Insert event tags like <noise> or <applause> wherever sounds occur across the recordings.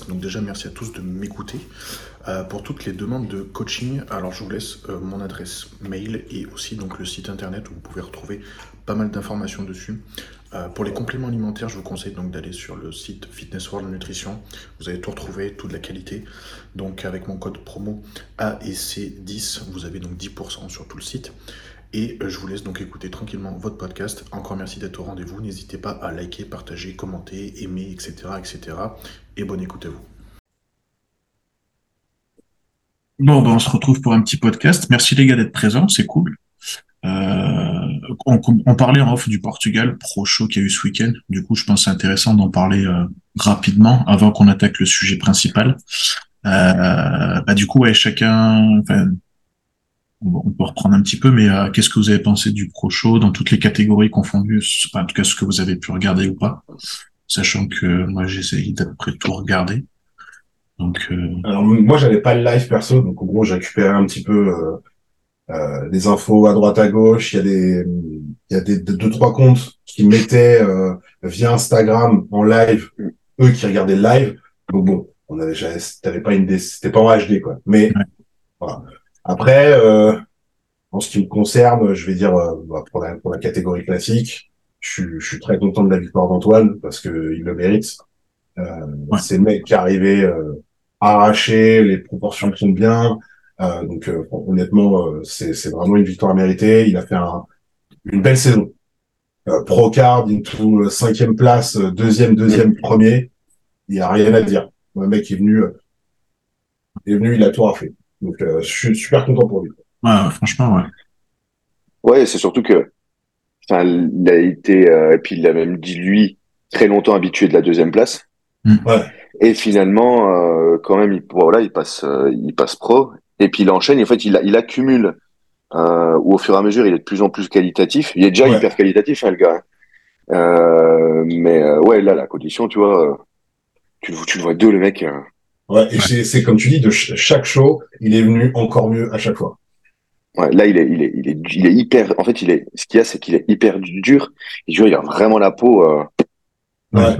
Donc déjà merci à tous de m'écouter. Euh, pour toutes les demandes de coaching, alors je vous laisse euh, mon adresse mail et aussi donc le site internet où vous pouvez retrouver pas mal d'informations dessus. Euh, pour les compléments alimentaires, je vous conseille donc d'aller sur le site Fitness World Nutrition. Vous allez tout retrouver, toute la qualité. Donc avec mon code promo AEC10, vous avez donc 10% sur tout le site. Et je vous laisse donc écouter tranquillement votre podcast. Encore merci d'être au rendez-vous. N'hésitez pas à liker, partager, commenter, aimer, etc. etc. Et bonne écoute à vous. Bon, ben on se retrouve pour un petit podcast. Merci les gars d'être présents, c'est cool. Euh, on, parlait en off du Portugal, pro show qu'il y a eu ce week-end. Du coup, je pense c'est intéressant d'en parler euh, rapidement avant qu'on attaque le sujet principal. Euh, bah, du coup, ouais, chacun, on peut reprendre un petit peu, mais qu'est-ce que vous avez pensé du pro show dans toutes les catégories confondues, en tout cas ce que vous avez pu regarder ou pas, sachant que moi j'ai essayé d'à peu près tout regarder. Donc, euh... Alors moi j'avais pas le live perso, donc en gros j'ai récupéré un petit peu euh, euh, des infos à droite à gauche. Il y a des il y a des deux trois comptes qui mettaient euh, via Instagram en live eux qui regardaient le live. Donc bon, on avait t'avais pas une c'était pas en HD quoi, mais voilà après, euh, en ce qui me concerne, je vais dire euh, bah, pour, la, pour la catégorie classique, je, je suis très content de la victoire d'Antoine parce que il le mérite. Euh, C'est le mec qui est arrivé euh, arraché, les proportions sont bien. Euh, donc euh, honnêtement, c'est vraiment une victoire méritée. Il a fait un, une belle saison. Pro card, into cinquième place, deuxième, deuxième, premier. Il y a rien à dire. Le mec est venu, est venu, il a tout raflé. Donc, euh, je suis super content pour lui. Ouais, franchement, ouais. Ouais, c'est surtout que, enfin, il a été, euh, et puis il a même dit lui, très longtemps habitué de la deuxième place. Mm. Ouais. Et finalement, euh, quand même, il, voilà, il passe, il passe pro. Et puis il enchaîne. Et en fait, il, il accumule. Euh, où au fur et à mesure, il est de plus en plus qualitatif. Il est déjà hyper qualitatif, hein, le gars. Hein. mais ouais, là, la condition, tu vois, tu, tu le vois deux, le mec. Ouais, et c'est comme tu dis, de chaque show, il est venu encore mieux à chaque fois. Ouais, là, il est, il est, il est, il est hyper. En fait, il est. Ce qu'il y a, c'est qu'il est hyper dur. Et il a vraiment la peau. Euh... Ouais.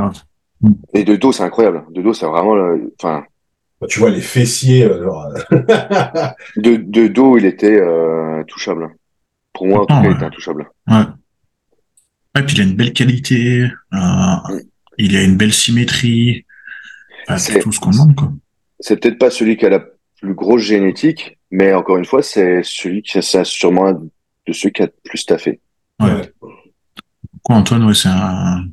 Et de dos, c'est incroyable. De dos, c'est vraiment. Enfin. Bah, tu vois les fessiers. Euh, de, de dos, il était euh, touchable. Pour moi, en tout cas, il était intouchable. Ouais. Et puis il a une belle qualité. Euh, mm. Il a une belle symétrie. c'est tout ce qu'on demande, quoi c'est peut-être pas celui qui a la plus grosse génétique, mais encore une fois, c'est celui qui a sûrement de ceux qui a le plus taffé. Ouais. Quoi, Antoine, ouais, c'est un.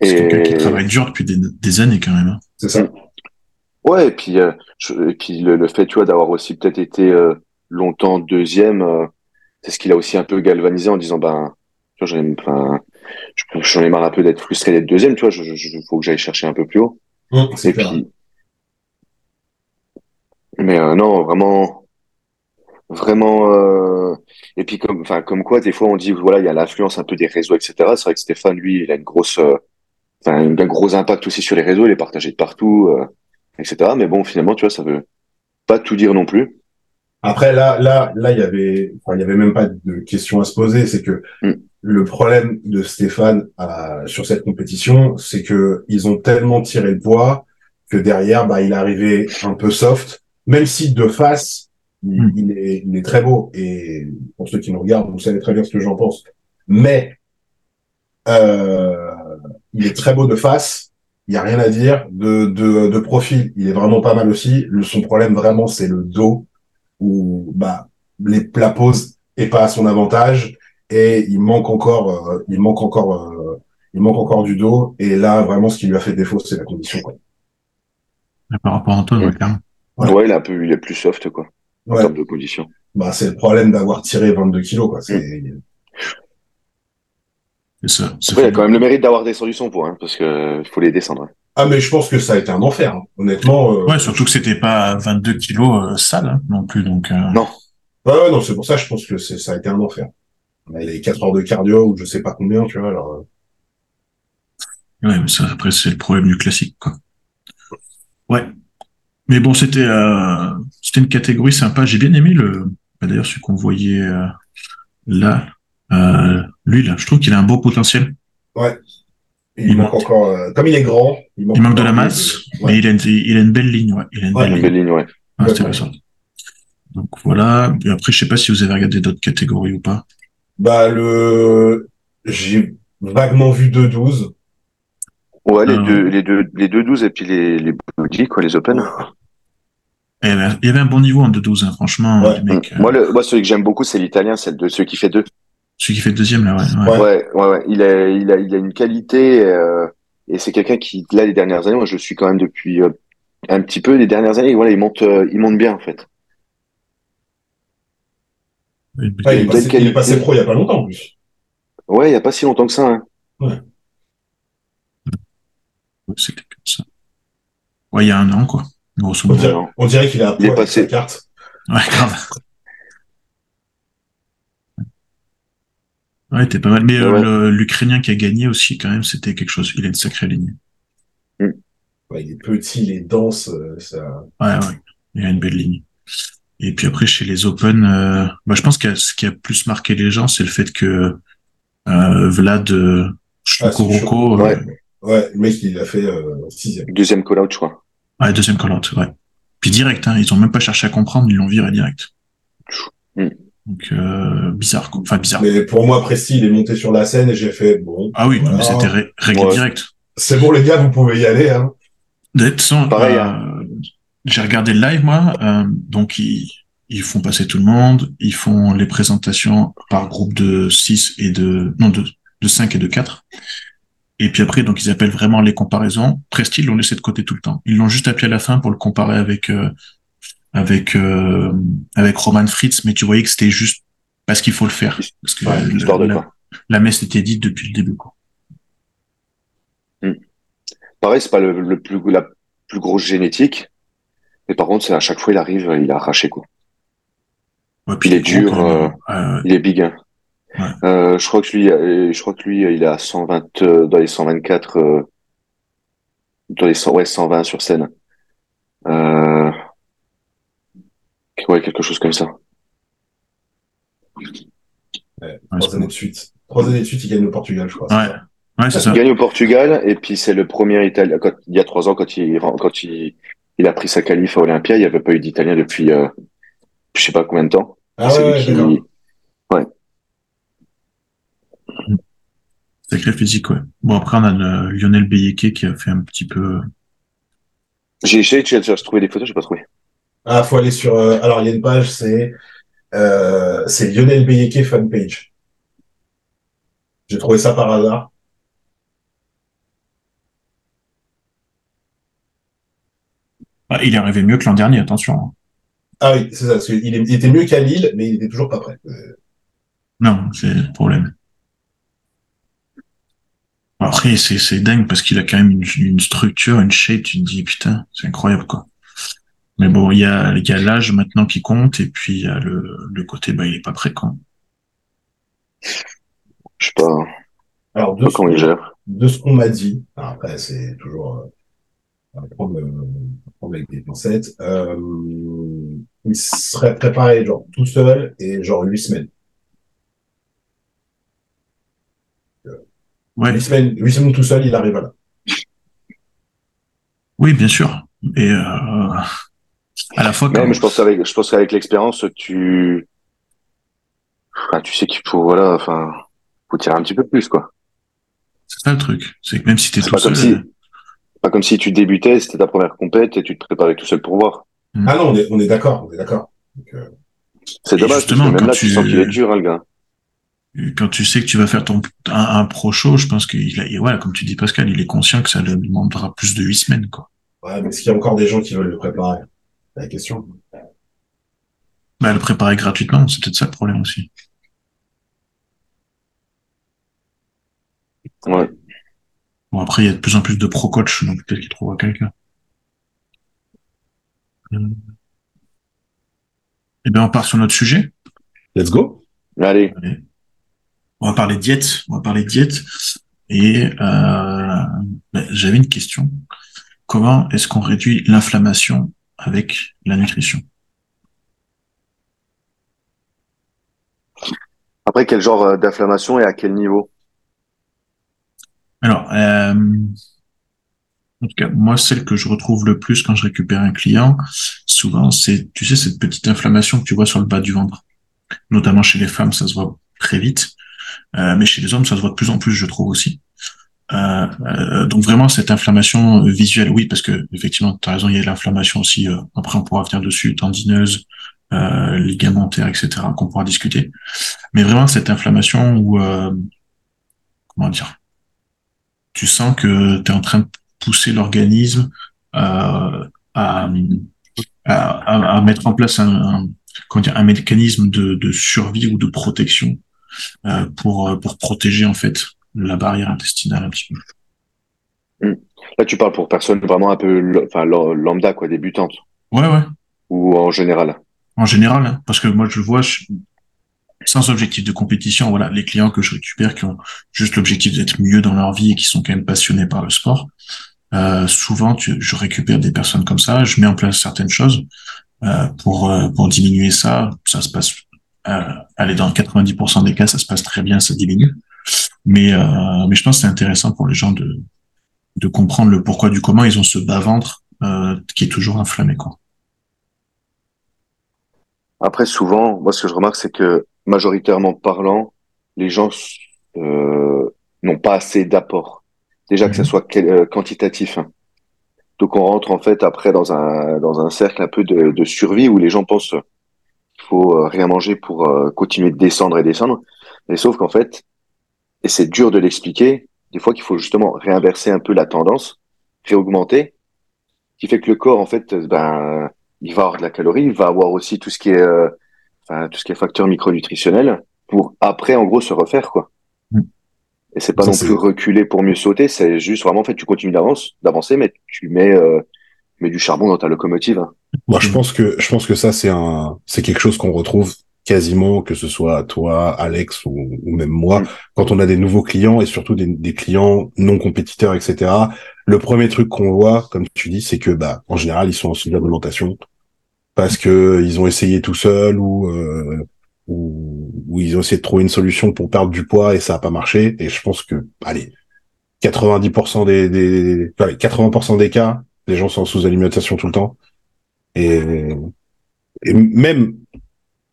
C'est quelqu'un qui travaille dur depuis des, années quand même. Hein. C'est ça. Ouais, et puis, euh, et puis le, fait, tu vois, d'avoir aussi peut-être été euh, longtemps deuxième, euh, c'est ce qu'il a aussi un peu galvanisé en disant, ben, tu vois, j'en ai, j'en ai marre un peu d'être frustré d'être deuxième, tu vois, je, je, faut que j'aille chercher un peu plus haut. Mmh, et puis, mais euh, non, vraiment, vraiment. Euh... Et puis comme, enfin, comme quoi, des fois, on dit voilà, il y a l'influence un peu des réseaux, etc. C'est vrai que Stéphane, lui, il a une grosse, euh... enfin, un gros impact aussi sur les réseaux. Il est partagé de partout, euh... etc. Mais bon, finalement, tu vois, ça veut pas tout dire non plus. Après, là, là, là, il y avait, enfin, il y avait même pas de question à se poser. C'est que mm. le problème de Stéphane euh, sur cette compétition, c'est que ils ont tellement tiré le poids que derrière, bah, il est arrivé un peu soft même si de face, hmm. il, est, il est très beau. Et pour ceux qui nous regardent, vous savez très bien ce que j'en pense. Mais euh, il est très beau de face. Il y a rien à dire. De, de, de profil, il est vraiment pas mal aussi. Le, son problème vraiment, c'est le dos où bah les, la pose est pas à son avantage et il manque encore, euh, il manque encore, euh, il manque encore du dos. Et là, vraiment, ce qui lui a fait défaut, c'est la condition. Quoi. Par rapport à Antoine, ouais, Ouais. il est un peu, il est plus soft, quoi. En termes de conditions. Bah, c'est le problème d'avoir tiré 22 kilos, quoi. C'est, mm. ça. Après, il a quand même le mérite d'avoir descendu son poids, hein, parce que faut les descendre. Hein. Ah, mais je pense que ça a été un enfer, hein. honnêtement. Euh... Ouais, surtout que c'était pas 22 kilos euh, sale, hein, non plus, donc. Euh... Non. Ouais, non, c'est pour ça, je pense que ça a été un enfer. Il a 4 heures de cardio ou je sais pas combien, tu vois, alors. Euh. Ouais, mais ça, après, c'est le problème du classique, quoi. Ouais. Mais bon, c'était euh, c'était une catégorie sympa. J'ai bien aimé le. Bah, d'ailleurs, celui qu'on voyait euh, là, euh, lui là, je trouve qu'il a un beau potentiel. Ouais. Il, manque encore, euh, comme il est grand, il manque, de la masse, mais il a, une, il a une belle ligne, ouais. Il a une belle, ligne. ouais. Ah, intéressant. Donc voilà. Et après, je sais pas si vous avez regardé d'autres catégories ou pas. Bah le, j'ai vaguement vu 2-12. Ouais, les, deux, les, deux, les deux 12 et puis les, les body, quoi, les open. Eh ben, il y avait un bon niveau en 2-12, hein, franchement. Euh. moi, le, moi, celui que j'aime beaucoup, c'est l'italien, c'est de celui qui fait deux. Celui qui fait le deuxième, là, ouais. Ouais, ouais, ouais. Il, a, il, a, il a une qualité, euh, et c'est quelqu'un qui, là, les dernières années, moi, je le suis quand même depuis euh, un petit peu, les dernières années, voilà, il monte, il monte bien, en fait. il, est passé, il, est passé, pro il y a pas longtemps, en plus. Ouais, il y a pas si longtemps que ça, hein. Ouais. C'était comme ça. Ouais, il y a un an, quoi. Grosso. On dirait, qu'il a il est passé. carte. Ouais, grave. Ouais, t'es pas mal. Mais euh, l'Ukrainien qui a gagné aussi, quand même, c'était quelque chose. Il a une sacrée ligne. Mm. Ouais, il est petit, il est dense. Euh, ça... Ouais, ouais. Il a une belle ligne. Et puis après, chez les Open, euh, bah, je pense que ce qui a plus marqué les gens, c'est le fait que euh, Vlad euh, ah, ouais. Ouais, le mec, il a fait euh, sixième. Deuxième call-out, je crois. Ouais, deuxième call-out, ouais. Puis direct, hein, ils ont même pas cherché à comprendre, ils l'ont viré direct. Mm. Donc, euh, bizarre, quoi. Enfin, bizarre. Mais pour moi, Presti, il est monté sur la scène et j'ai fait, bon. Ah oui, mais c'était réglé direct. C'est bon, les gars, vous pouvez y aller, hein. Sans, Pareil, euh, hein. J'ai regardé le live, moi, euh, donc ils, ils font passer tout le monde, ils font les présentations par groupe de 6 et de, non, de, de 5 et de 4. Et puis après, donc ils appellent vraiment les comparaisons. Presti, ils l'ont laissé de côté tout le temps. Ils l'ont juste appelé à la fin pour le comparer avec euh, avec euh, avec Roman Fritz, mais tu voyais que c'était juste parce qu'il faut le faire. Parce que la, messe était dite depuis le début. Quoi. Hmm. Pareil, c'est pas le, plus la plus grosse génétique, mais par contre, c'est à chaque fois il arrive, il a arraché quoi. puis il est dur, euh, il est big. Hein. Euh, je crois que lui, euh, je crois que lui, il est à 120 euh, dans les 124, euh, dans les 100, ouais, 120 sur scène. Euh, ouais, quelque chose comme ça. Ouais, trois années de suite. Trois années de suite, il gagne au Portugal, je crois. Ouais. Ouais, c'est ça. Il gagne au Portugal et puis c'est le premier Italien. Quand, il y a trois ans, quand il quand il, il a pris sa qualif à Olympia, il n'y avait pas eu d'Italien depuis euh, je sais pas combien de temps. Ah ouais, qui... ouais. Sacré physique, ouais. Bon, après, on a le Lionel Beyeke qui a fait un petit peu. J'ai essayé de trouver des photos, j'ai pas trouvé. Ah, faut aller sur. Euh, alors, il y a une page, c'est euh, c'est Lionel Beyeke fanpage. J'ai trouvé ça par hasard. Ah, il est arrivé mieux que l'an dernier, attention. Ah oui, c'est ça. Parce il, il, était mieux qu'à Lille, mais il était toujours pas prêt. Non, c'est le problème. Après, c'est, c'est dingue parce qu'il a quand même une, une, structure, une shape, tu te dis, putain, c'est incroyable, quoi. Mais bon, il y a, il y a l'âge maintenant qui compte et puis il y a le, le côté, bah, il est pas prêt, quoi. Je sais pas. Alors, de, ce, il gère. de ce qu'on m'a dit, après, c'est toujours, euh, prendre, prendre avec des pincettes, euh, il serait préparé, genre, tout seul et genre huit semaines. Ouais. Huit semaines, huit semaines tout seul, il arrive là. Oui, bien sûr. Et euh, à la fois. Quand... mais je pense qu'avec, je pense qu'avec l'expérience, tu, enfin, tu sais qu'il faut, voilà, enfin, faut tirer un petit peu plus, quoi. C'est ça le truc. C'est que même si t'es tout pas seul. Comme si, pas comme si tu débutais, c'était ta première compète et tu te préparais tout seul pour voir. Ah non, on est, on est d'accord, on est d'accord. Euh... C'est dommage, parce que même là, tu, tu sens qu'il est dur, hein, le gars quand tu sais que tu vas faire ton un, pro show, je pense qu'il a, voilà, comme tu dis Pascal, il est conscient que ça lui demandera plus de huit semaines, quoi. Ouais, mais est-ce qu'il y a encore des gens qui veulent le préparer? C'est la question. Bah, le préparer gratuitement, c'est peut-être ça le problème aussi. Ouais. Bon, après, il y a de plus en plus de pro coach, donc peut-être qu'il trouvera quelqu'un. Euh... Eh bien, on part sur notre sujet. Let's go. Allez. Allez on va parler diète, on va parler diète. Et euh, ben, j'avais une question. Comment est-ce qu'on réduit l'inflammation avec la nutrition? Après, quel genre euh, d'inflammation et à quel niveau? Alors, euh, en tout cas, moi, celle que je retrouve le plus quand je récupère un client, souvent, c'est, tu sais, cette petite inflammation que tu vois sur le bas du ventre. Notamment chez les femmes, ça se voit très vite. Euh, mais chez les hommes, ça se voit de plus en plus, je trouve aussi. Euh, euh, donc vraiment cette inflammation visuelle, oui, parce que effectivement, tu as raison, il y a l'inflammation aussi. après, on pourra venir dessus, tendineuse, ligamentaire, etc., qu'on pourra discuter. Mais vraiment cette inflammation où, comment dire, tu sens que tu es en train de pousser l'organisme à, à, à, mettre en place un, un, dire, un mécanisme de, de survie ou de protection euh, pour, euh, pour protéger en fait la barrière intestinale un petit peu. Hmm. Là, tu parles pour personne vraiment un peu enfin, lambda, quoi, débutante. Ouais, ouais. Ou en général En général, hein, parce que moi, je vois, sans objectif de compétition, voilà, les clients que je récupère qui ont juste l'objectif d'être mieux dans leur vie et qui sont quand même passionnés par le sport. Euh, souvent, tu, je récupère des personnes comme ça, je mets en place certaines choses euh, pour euh, pour diminuer ça. Ça se passe euh, allez, dans 90% des cas, ça se passe très bien, ça diminue. Mais, euh, mais je pense que c'est intéressant pour les gens de, de comprendre le pourquoi du comment ils ont ce bas-ventre euh, qui est toujours inflammé. Quoi. Après, souvent, moi, ce que je remarque, c'est que majoritairement parlant, les gens euh, n'ont pas assez d'apport. Déjà que ça mhm. soit euh, quantitatif. Hein. Donc, on rentre en fait après dans un dans un cercle un peu de, de survie où les gens pensent faut euh, rien manger pour euh, continuer de descendre et descendre. Mais sauf qu'en fait, et c'est dur de l'expliquer, des fois qu'il faut justement réinverser un peu la tendance, réaugmenter, qui fait que le corps, en fait, ben, il va avoir de la calorie, il va avoir aussi tout ce qui est, euh, enfin, tout ce qui est facteur micronutritionnel pour après, en gros, se refaire, quoi. Mm. Et c'est pas non plus reculer pour mieux sauter, c'est juste vraiment, en fait, tu continues d'avancer, d'avancer, mais tu mets, euh, mets du charbon dans ta locomotive. Hein. Moi, je pense que je pense que ça c'est un c'est quelque chose qu'on retrouve quasiment que ce soit toi, Alex ou, même moi, mm. quand on a des nouveaux clients et surtout des, des clients non compétiteurs, etc. Le premier truc qu'on voit, comme tu dis, c'est que bah en général ils sont en sous-alimentation parce que ils ont essayé tout seuls ou, euh, ou ou ils ont essayé de trouver une solution pour perdre du poids et ça a pas marché. Et je pense que allez 90% des, des 80% des cas, les gens sont en sous-alimentation tout le temps. Et, même,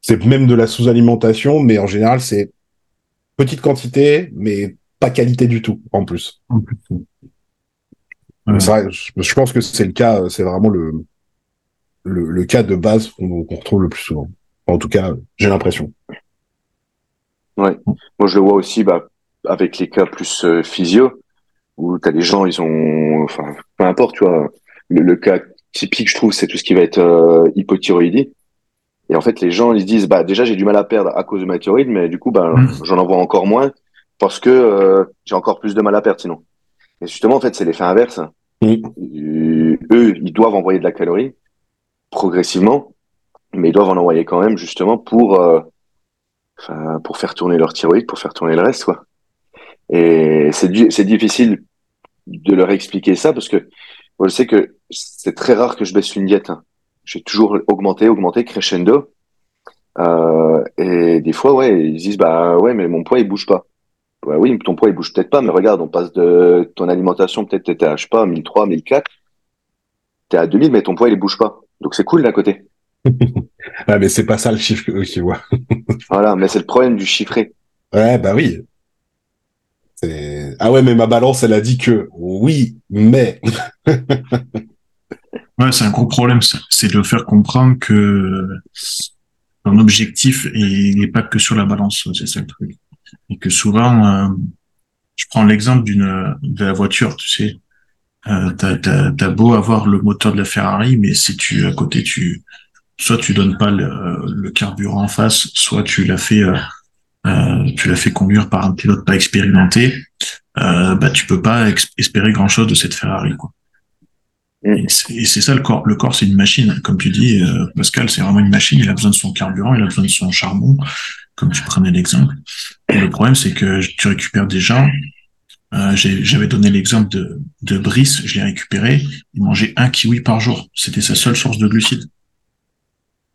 c'est même de la sous-alimentation, mais en général, c'est petite quantité, mais pas qualité du tout, en plus. je, pense que c'est le cas, c'est vraiment le, le, cas de base qu'on retrouve le plus souvent. En tout cas, j'ai l'impression. Ouais. Moi, je le vois aussi, bah, avec les cas plus euh, physio, où tu as des gens, ils ont, enfin, peu importe, tu vois, le, le cas typique, je trouve, c'est tout ce qui va être euh, hypothyroïdie. Et en fait, les gens, ils se disent, bah, déjà, j'ai du mal à perdre à cause de ma thyroïde, mais du coup, bah, mm. j'en envoie encore moins parce que euh, j'ai encore plus de mal à perdre sinon. Et justement, en fait, c'est l'effet inverse. Euh, eux, ils doivent envoyer de la calorie progressivement, mais ils doivent en envoyer quand même justement pour, euh, pour faire tourner leur thyroïde, pour faire tourner le reste, quoi. Et c'est, c'est difficile de leur expliquer ça parce que moi, je sais que c'est très rare que je baisse une diète. Hein. J'ai toujours augmenté, augmenté, crescendo. Euh, et des fois, ouais, ils disent, bah ouais, mais mon poids, il bouge pas. Bah oui, ton poids, il bouge peut-être pas, mais regarde, on passe de ton alimentation, peut-être t'étais à, je sais pas, 1003, 1004. T'es à 2000, mais ton poids, il bouge pas. Donc c'est cool d'un côté. <laughs> ah, mais c'est pas ça le chiffre qu'ils voient. voilà, mais c'est le problème du chiffré. Ouais, bah oui. Ah ouais, mais ma balance, elle a dit que oui, mais. <laughs> ouais, c'est un gros problème, c'est de faire comprendre que ton objectif n'est pas que sur la balance, c'est ça le truc. Et que souvent, euh, je prends l'exemple d'une de la voiture, tu sais, euh, t'as beau avoir le moteur de la Ferrari, mais si tu à côté tu soit tu donnes pas le, carburant en face, soit tu l'as fait euh, euh, tu l'as fait conduire par un pilote pas expérimenté, euh, bah tu peux pas espérer grand chose de cette Ferrari quoi. Mm. Et c'est ça le corps. Le corps c'est une machine, comme tu dis euh, Pascal, c'est vraiment une machine. Il a besoin de son carburant, il a besoin de son charbon, comme tu prenais l'exemple. Le problème c'est que tu récupères des gens. Euh, J'avais donné l'exemple de, de Brice, je l'ai récupéré. Il mangeait un kiwi par jour. C'était sa seule source de glucides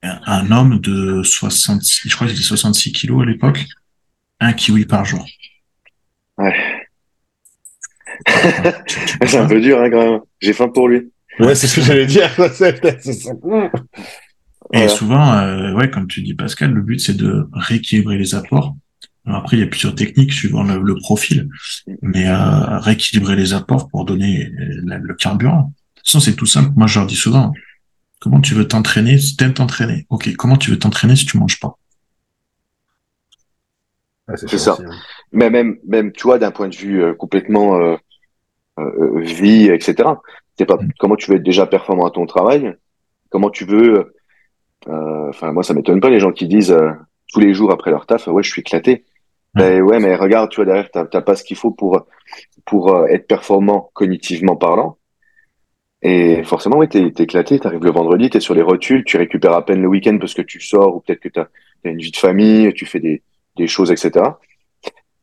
un homme de 66, je crois qu'il était 66 kilos à l'époque, un kiwi par jour. Ouais. <laughs> c'est un peu dur, hein, quand même. J'ai faim pour lui. Ouais, c'est ce que j'allais dire. <laughs> Et souvent, euh, ouais, comme tu dis, Pascal, le but, c'est de rééquilibrer les apports. après, il y a plusieurs techniques suivant le, profil, mais euh, rééquilibrer les apports pour donner le, carburant. De toute façon, c'est tout simple. Moi, je leur dis souvent, comment tu veux t'entraîner si t'aimes t'entraîner? Ok, comment tu veux t'entraîner si tu manges pas? C'est ça. Hein. Mais même, même, tu vois, d'un point de vue euh, complètement euh, euh, vie, etc. C'est pas mm. comment tu veux être déjà performant à ton travail? Comment tu veux enfin, moi, ça m'étonne pas les gens qui disent tous les jours après leur taf, ouais, je suis éclaté. Ben, ouais, mais regarde, tu vois, derrière, t'as pas ce qu'il faut pour pour être performant cognitivement parlant. Et forcément, oui, t'es es éclaté. T'arrives le vendredi, t'es sur les rotules, tu récupères à peine le week-end parce que tu sors ou peut-être que t'as as une vie de famille, tu fais des des choses, etc.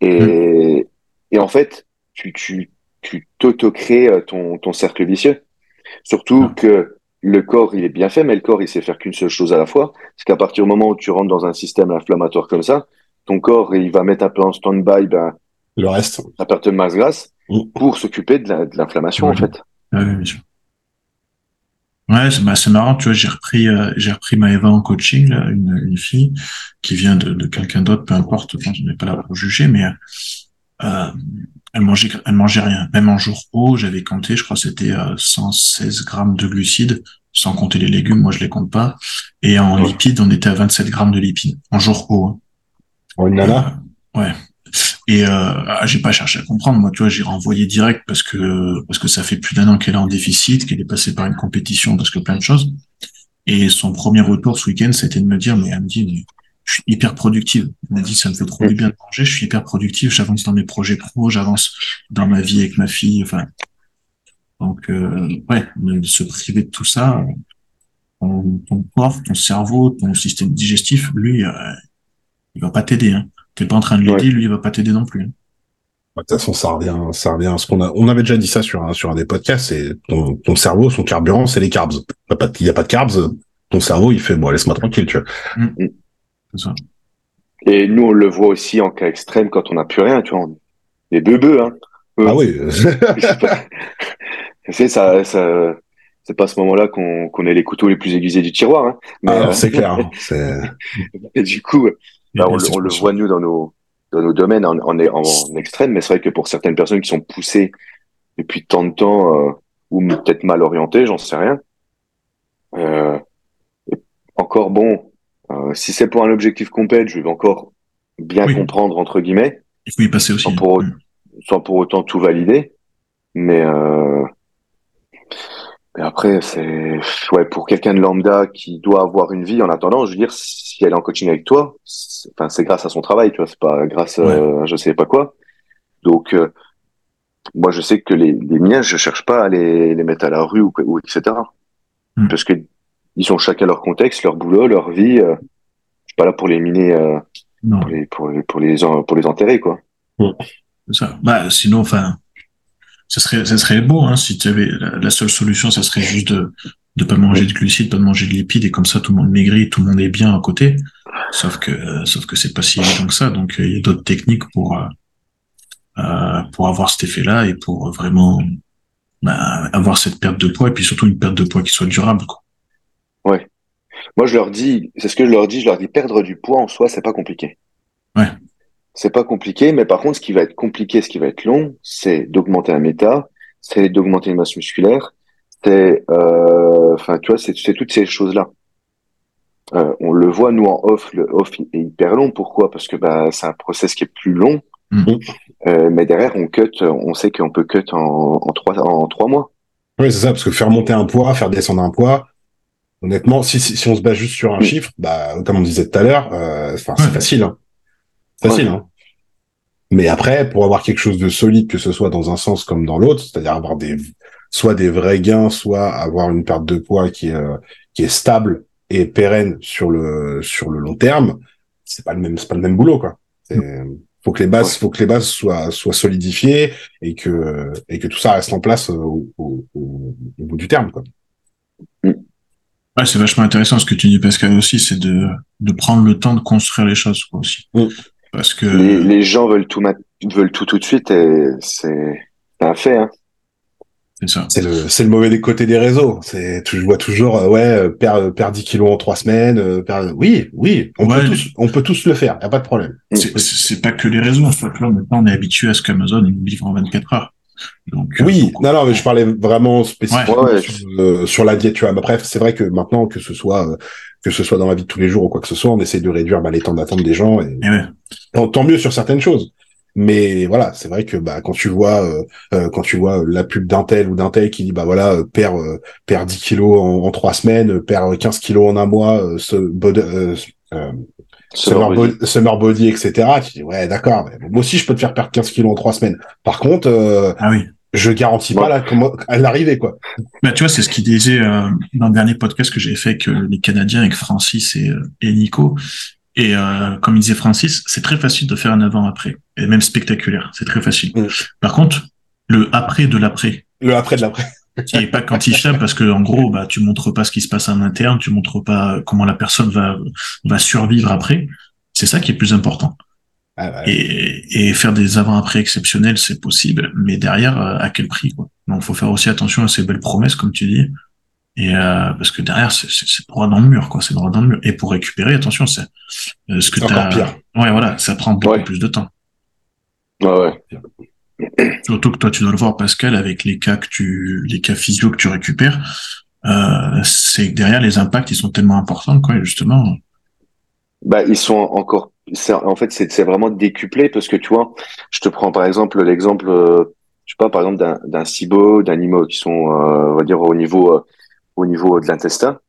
Et mm. et en fait, tu tu tu t'auto-crées ton ton cercle vicieux. Surtout que le corps, il est bien fait, mais le corps, il sait faire qu'une seule chose à la fois. C'est qu'à partir du moment où tu rentres dans un système inflammatoire comme ça, ton corps, il va mettre un peu en stand-by ben, le reste, la perte de masse grasse, mm. pour s'occuper de l'inflammation, en fait. oui, bien sûr. Ouais, c'est bah, marrant, tu vois, j'ai repris, euh, j'ai repris Maëva en coaching, là, une, une fille qui vient de, de quelqu'un d'autre, peu importe, enfin, je n'ai pas là pour juger, mais euh, elle mangeait, elle mangeait rien. Même en jour haut, j'avais compté, je crois que c'était 116 euh, grammes de glucides, sans compter les légumes, moi je les compte pas. Et en lipides, on était à 27 grammes de lipides, en jour haut. Hein. Oh, nana? Euh, Ouais. Et euh, ah, j'ai pas cherché à comprendre. Moi, tu vois, j'ai renvoyé direct parce que parce que ça fait plus d'un an qu'elle est en déficit, qu'elle est passée par une compétition, parce que plein de choses. Et son premier retour ce week-end, c'était de me dire, mais elle me dit, je suis hyper productive. Il m'a dit, ça me fait trop du bien de manger, je suis hyper productive, j'avance dans mes projets pro, j'avance dans ma vie avec ma fille, enfin. Donc, euh, ouais, se priver de tout ça, ton, ton, corps, ton cerveau, ton système digestif, lui, euh, il va pas t'aider. Hein. T'es pas en train de l'aider, lui, il va pas t'aider non plus. Hein. De toute façon, ça revient, ça revient à ce qu'on a. On avait déjà dit ça sur un, sur un des podcasts. C'est ton, ton cerveau, son carburant, c'est les carbs. Il n'y a, pas de carbs. Ton cerveau, il fait bon, laisse-moi tranquille, tu vois. Mm. Et nous, on le voit aussi en cas extrême quand on n'a plus rien, tu vois. Les bebeux, hein. ah oui. <laughs> c'est ça, ça c'est pas à ce moment-là qu'on qu'on ait les couteaux les plus aiguisés du tiroir. Hein. Mais, ah, c'est clair. Hein. <laughs> et du coup, bah, on, le voit nous dans nos dans nos domaines en, en, en extrême, mais c'est vrai que pour certaines personnes qui sont poussées depuis tant de temps euh, ou peut-être mal orientées, j'en sais rien. Euh, encore bon, euh, si c'est pour un objectif complet, je vais encore bien comprendre entre guillemets. Il faut y passer aussi. Sans pour, sans pour autant tout valider, mais euh, après c'est ouais pour quelqu'un de lambda qui doit avoir une vie en attendant. Je veux dire, si elle est en coaching avec toi, enfin c'est grâce à son travail, tu vois, c'est pas grâce à je sais pas quoi. Donc euh, moi je sais que les, les miens, je cherche pas à les, les mettre à la rue ou, ou etc. Hmm. Parce que ils sont chacun leur contexte, leur boulot, leur vie. Euh, je suis pas là pour les miner, euh, pour, les, pour, les, pour, les, pour les enterrer, quoi. Ça. Bah, sinon, enfin, ça serait, ça serait beau, hein, si tu avais la, seule solution, ça serait juste de de pas manger de glucides, pas de manger de lipides, et comme ça, tout le monde maigrit, tout le monde est bien à côté. Sauf que, euh, sauf que c'est pas si évident que ça. Donc, il y a d'autres techniques pour euh, pour avoir cet effet-là et pour vraiment bah, avoir cette perte de poids et puis surtout une perte de poids qui soit durable. Quoi. Ouais. Moi, je leur dis, c'est ce que je leur dis, je leur dis, perdre du poids en soi, c'est pas compliqué. Ouais. C'est pas compliqué, mais par contre, ce qui va être compliqué, ce qui va être long, c'est d'augmenter un méta, c'est d'augmenter une masse musculaire, c'est, euh, enfin, tu vois, c'est toutes ces choses-là. Euh, on le voit, nous, en off, le off est hyper long. Pourquoi? Parce que, bah, c'est un process qui est plus long. Mm. Euh, mais derrière, on cut, on sait qu'on peut cut en, en trois, en trois mois. Oui, c'est ça, parce que faire monter un poids, faire descendre un poids, Honnêtement, si, si, on se base juste sur un chiffre, bah, comme on disait tout à l'heure, euh, c'est facile. Hein. Facile. Hein. Mais après, pour avoir quelque chose de solide, que ce soit dans un sens comme dans l'autre, c'est-à-dire avoir des soit des vrais gains, soit avoir une perte de poids qui est euh, qui est stable et pérenne sur le sur le long terme, c'est pas le même c'est pas le même boulot quoi. Faut que les bases faut que les bases soient soient solidifiées et que et que tout ça reste en place au, au, au bout du terme quoi. Mm. Ouais, c'est vachement intéressant ce que tu dis, Pascal, aussi, c'est de, de prendre le temps de construire les choses, aussi. Parce que. Les, les, gens veulent tout, veulent tout tout de suite et c'est, un fait, hein. C'est ça. C'est le, c'est le mauvais côté des réseaux. C'est, tu- vois toujours, euh, ouais, perdre, perdre 10 kilos en trois semaines, euh, oui, oui, on Ouais. peut tous, on peut tous le faire, y a pas de problème. C'est- C'est pas que les réseaux. En fait, là, maintenant, on est habitué à ce qu'Amazon il nous livre en 24 heures. Donc, euh, Oui, non, non, mais je parlais vraiment spécifiquement Ouais. Ouais, ouais. sur, euh, sur la diète, tu vois. Mais bref, c'est vrai que maintenant, que ce soit, euh, que ce soit dans la vie de tous les jours ou quoi que ce soit, on essaie de réduire bah, les temps d'attente des gens et Et ouais. tant, tant mieux sur certaines choses. Mais voilà, c'est vrai que bah quand tu vois euh, euh, quand tu vois la pub d'un tel ou d'un tel qui dit bah voilà euh, perd euh, perd 10 kilos en, en trois semaines, euh, perd 15 kilos en un mois, euh, ce bod- euh, euh, summer, body. body, summer body, etc. Tu dis ouais d'accord, moi aussi je peux te faire perdre 15 kilos en trois semaines. Par contre, euh, Ah oui. Je garantis Ouais. pas comment, à l'arrivée quoi. Bah, tu vois, c'est ce qu'il disait euh, dans le dernier podcast que j'ai fait avec euh, les Canadiens, avec Francis et, euh, et Nico. Et euh, comme il disait Francis, c'est très facile de faire un avant-après, et même spectaculaire. C'est très facile. Mm. Par contre, le après de l'après, Le après de l'après. qui est pas quantifiable parce que en gros, bah, tu montres pas ce qui se passe en interne, tu montres pas comment la personne va va survivre après. C'est ça qui est plus important. Ah, ouais. Et, et faire des avant-après exceptionnels, c'est possible, mais derrière, euh, à quel prix quoi? Donc, faut faire aussi attention à ces belles promesses, comme tu dis, et euh, parce que derrière, c'est droit dans le mur, quoi. C'est droit dans le mur. Et pour récupérer, attention, c'est euh, ce que t'as. pire. Ouais, voilà, ça prend beaucoup Ouais. plus de temps. Ouais, ouais. Surtout que toi, tu dois le voir, Pascal, avec les cas que tu, les cas physio que tu récupères, euh, c'est que derrière les impacts, ils sont tellement importants, quoi. Et justement, Bah, ils sont encore. En fait, c'est vraiment décuplé parce que tu vois, je te prends par exemple l'exemple, euh, je sais pas, par exemple d'un SIBO, d'un IMO qui sont, euh, on va dire au niveau euh, au niveau de l'intestin.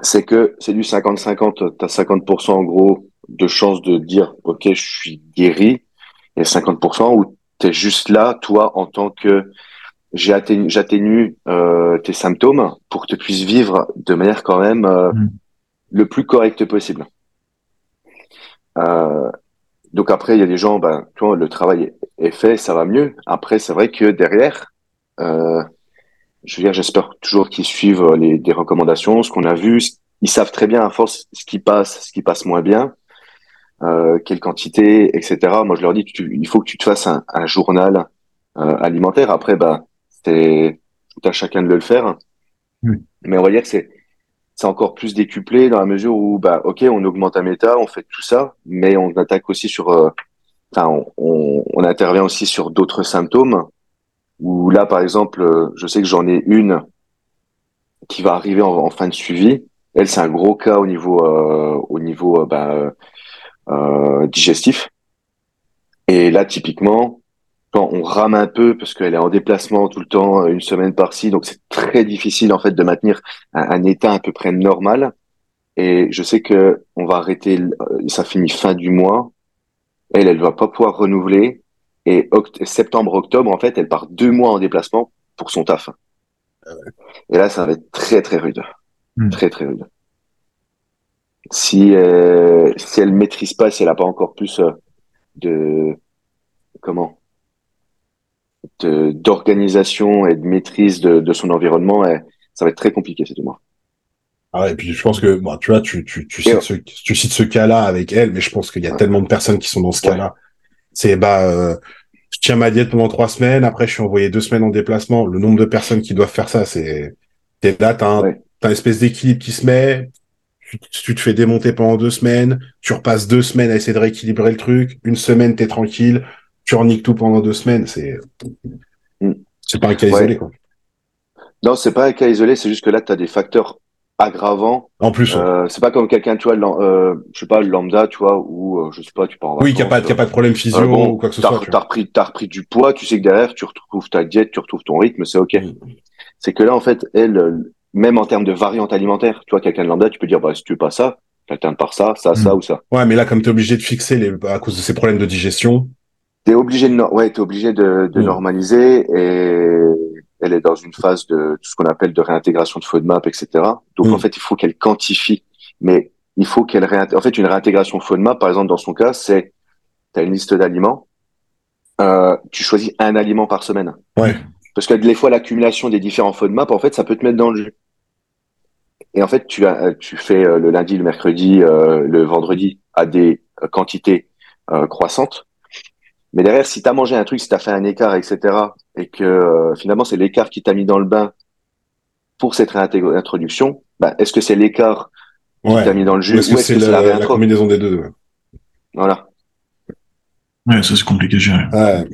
C'est que c'est du 50-50. T'as 50% en gros de chances de dire ok, je suis guéri, et 50% où t'es juste là, toi, en tant que j'atténue euh, tes symptômes pour que tu puisses vivre de manière quand même euh, Mm. Le plus correcte possible. Euh, donc après, il y a des gens, ben, tu vois, le travail est fait, ça va mieux. Après, c'est vrai que derrière, euh, je veux dire, j'espère toujours qu'ils suivent les des recommandations, ce qu'on a vu. Ils savent très bien à force ce qui passe, ce qui passe moins bien, euh, quelle quantité, etc. Moi, je leur dis, tu- il faut que tu te fasses un, un journal euh, alimentaire. Après, bah, c'est tout à chacun de le faire. Oui. Mais on va dire que c'est c'est encore plus décuplé dans la mesure où, bah, ok, on augmente un méta, on fait tout ça, mais on attaque aussi sur, euh, enfin, on, on, on intervient aussi sur d'autres symptômes. Où là, par exemple, euh, je sais que j'en ai une qui va arriver en, en fin de suivi. Elle, c'est un gros cas au niveau, euh, au niveau, euh, bah, euh, digestif. Et là, typiquement, quand on rame un peu parce qu'elle est en déplacement tout le temps, une semaine par-ci, donc c'est très difficile en fait de maintenir un, un état à peu près normal. Et je sais que on va arrêter, euh, ça finit fin du mois. Elle, elle va pas pouvoir renouveler. Et oct- septembre-octobre, en fait, elle part deux mois en déplacement pour son taf. Et là, ça va être très très rude, Hmm. très très rude. Si euh, si elle maîtrise pas, si elle a pas encore plus euh, de comment d'organisation et de maîtrise de, de son environnement, eh, ça va être très compliqué ces deux mois. Ah et puis je pense que bon, tu vois, tu, tu, tu, Et- cites ce, tu cites ce cas-là avec elle, mais je pense qu'il y a Ouais. tellement de personnes qui sont dans ce Ouais. cas-là. C'est bah, euh, je tiens ma diète pendant trois semaines, après je suis envoyé deux semaines en déplacement. Le nombre de personnes qui doivent faire ça, c'est t'es là, t'as un, t'as une espèce d'équilibre qui se met. Tu, tu te fais démonter pendant deux semaines, tu repasses deux semaines à essayer de rééquilibrer le truc. Une semaine, t'es tranquille, tu reniques tout pendant deux semaines. C'est Mm. c'est pas un cas Ouais. isolé quoi. Non, c'est pas un cas isolé, c'est juste que là, tu as des facteurs aggravants. En plus, ouais. Euh, c'est pas comme quelqu'un, tu vois, euh, je sais pas, le lambda, tu vois, ou euh, je sais pas, tu pars en oui, qu'il n'y a pas, y a pas de problème physio Euh, bon, ou quoi que ce soit. tu t'as repris, t'as repris du poids, tu sais que derrière, tu retrouves ta diète, tu retrouves ton rythme, c'est ok. Mm. C'est que là, en fait, elle, euh, même en termes de variante alimentaire, tu vois, quelqu'un de lambda, tu peux dire, bah, si tu veux pas ça, t'atteins par ça, ça, ça Mm. ou ça. Ouais, mais là, comme tu es obligé de fixer les, à cause de ces problèmes de digestion, T'es obligé de, ouais, t'es obligé de, de Mm. normaliser et elle est dans une phase de tout ce qu'on appelle de réintégration de FODMAP, etc. Donc, Mm. en fait, il faut qu'elle quantifie. Mais il faut qu'elle réintègre. En fait, une réintégration FODMAP, par exemple, dans son cas, c'est, t'as une liste d'aliments, euh, tu choisis un aliment par semaine. Ouais. Parce que des fois, l'accumulation des différents FODMAP, en fait, ça peut te mettre dans le jus. Et en fait, tu as, tu fais euh, le lundi, le mercredi, euh, le vendredi à des euh, quantités euh, croissantes. Mais derrière, si tu as mangé un truc, si tu as fait un écart, etc., et que euh, finalement c'est l'écart qui t'a mis dans le bain pour cette réintroduction, bah, est-ce que c'est l'écart qui t'a mis dans le jus ou est-ce que c'est la, la, combinaison des deux Voilà. Ouais, ça c'est compliqué à gérer. Ouais.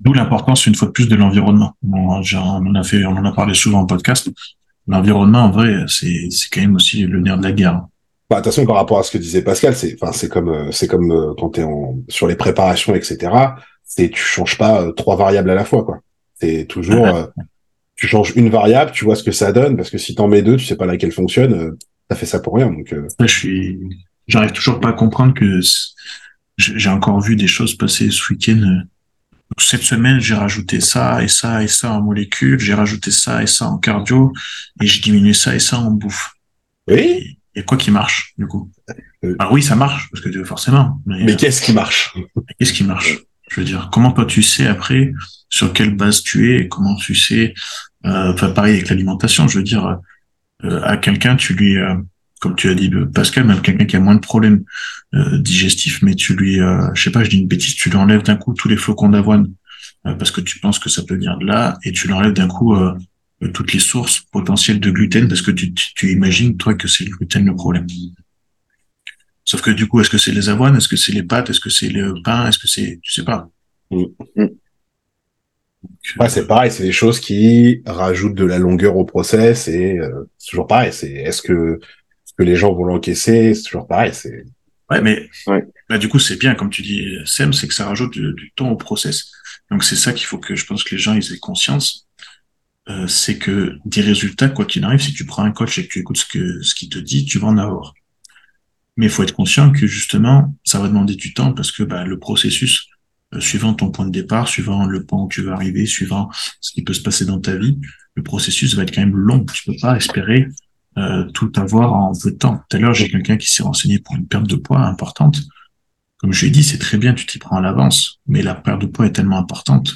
D'où l'importance, une fois de plus, de l'environnement. on, en a fait, on en a parlé souvent en podcast. L'environnement, en vrai, c'est, c'est quand même aussi le nerf de la guerre. Bah, attention par rapport à ce que disait Pascal, c'est, enfin, c'est comme, euh, c'est comme euh, quand t'es en, sur les préparations, etc. C'est, tu changes pas euh, trois variables à la fois, quoi. C'est toujours, <laughs> tu changes une variable, tu vois ce que ça donne, parce que si t'en mets deux, tu sais pas laquelle fonctionne, ça fait ça pour rien. Donc, je suis, j'arrive toujours pas à comprendre que j'ai encore vu des choses passer ce week-end cette semaine, j'ai rajouté ça et ça et ça en molécules, j'ai rajouté ça et ça en cardio, et j'ai diminué ça et ça en bouffe. Oui. Et, quoi qui marche, du coup? Euh. Ah oui, ça marche, parce que forcément. Mais, qu'est-ce qui marche? Qu'est-ce qui marche? Je veux dire, comment toi tu sais après sur quelle base tu es, et comment tu sais, euh, enfin pareil avec l'alimentation, je veux dire, euh, à quelqu'un tu lui, euh, comme tu as dit Pascal, même quelqu'un qui a moins de problèmes euh, digestifs, mais tu lui, euh, je sais pas, je dis une bêtise, tu lui enlèves d'un coup tous les flocons d'avoine euh, parce que tu penses que ça peut venir de là, et tu lui enlèves d'un coup toutes les sources potentielles de gluten parce que tu, tu, imagines toi que c'est le gluten le problème. Sauf que du coup, est-ce que c'est les avoines, est-ce que c'est les pâtes, est-ce que c'est le pain, est-ce que c'est, tu sais pas. Mm. ouais, c'est pareil, c'est des choses qui rajoutent de la longueur au process et c'est toujours pareil. C'est est-ce que que les gens vont l'encaisser, c'est toujours pareil. C'est ouais, mais Bah, du coup c'est bien comme tu dis, Sam, c'est que ça rajoute du, temps au process. Donc c'est ça qu'il faut que je pense que les gens ils aient conscience. Euh, c'est que des résultats, quoi qu'il arrive, si tu prends un coach et que tu écoutes ce que ce qu'il te dit, tu vas en avoir. Mais il faut être conscient que justement, ça va demander du temps parce que bah, le processus, euh, suivant ton point de départ, suivant le point où tu veux arriver, suivant ce qui peut se passer dans ta vie, le processus va être quand même long. Tu peux pas espérer euh, tout avoir en peu de temps. Tout à l'heure, j'ai quelqu'un qui s'est renseigné pour une perte de poids importante. Comme je l'ai dit, c'est très bien, tu t'y prends à l'avance, mais la perte de poids est tellement importante.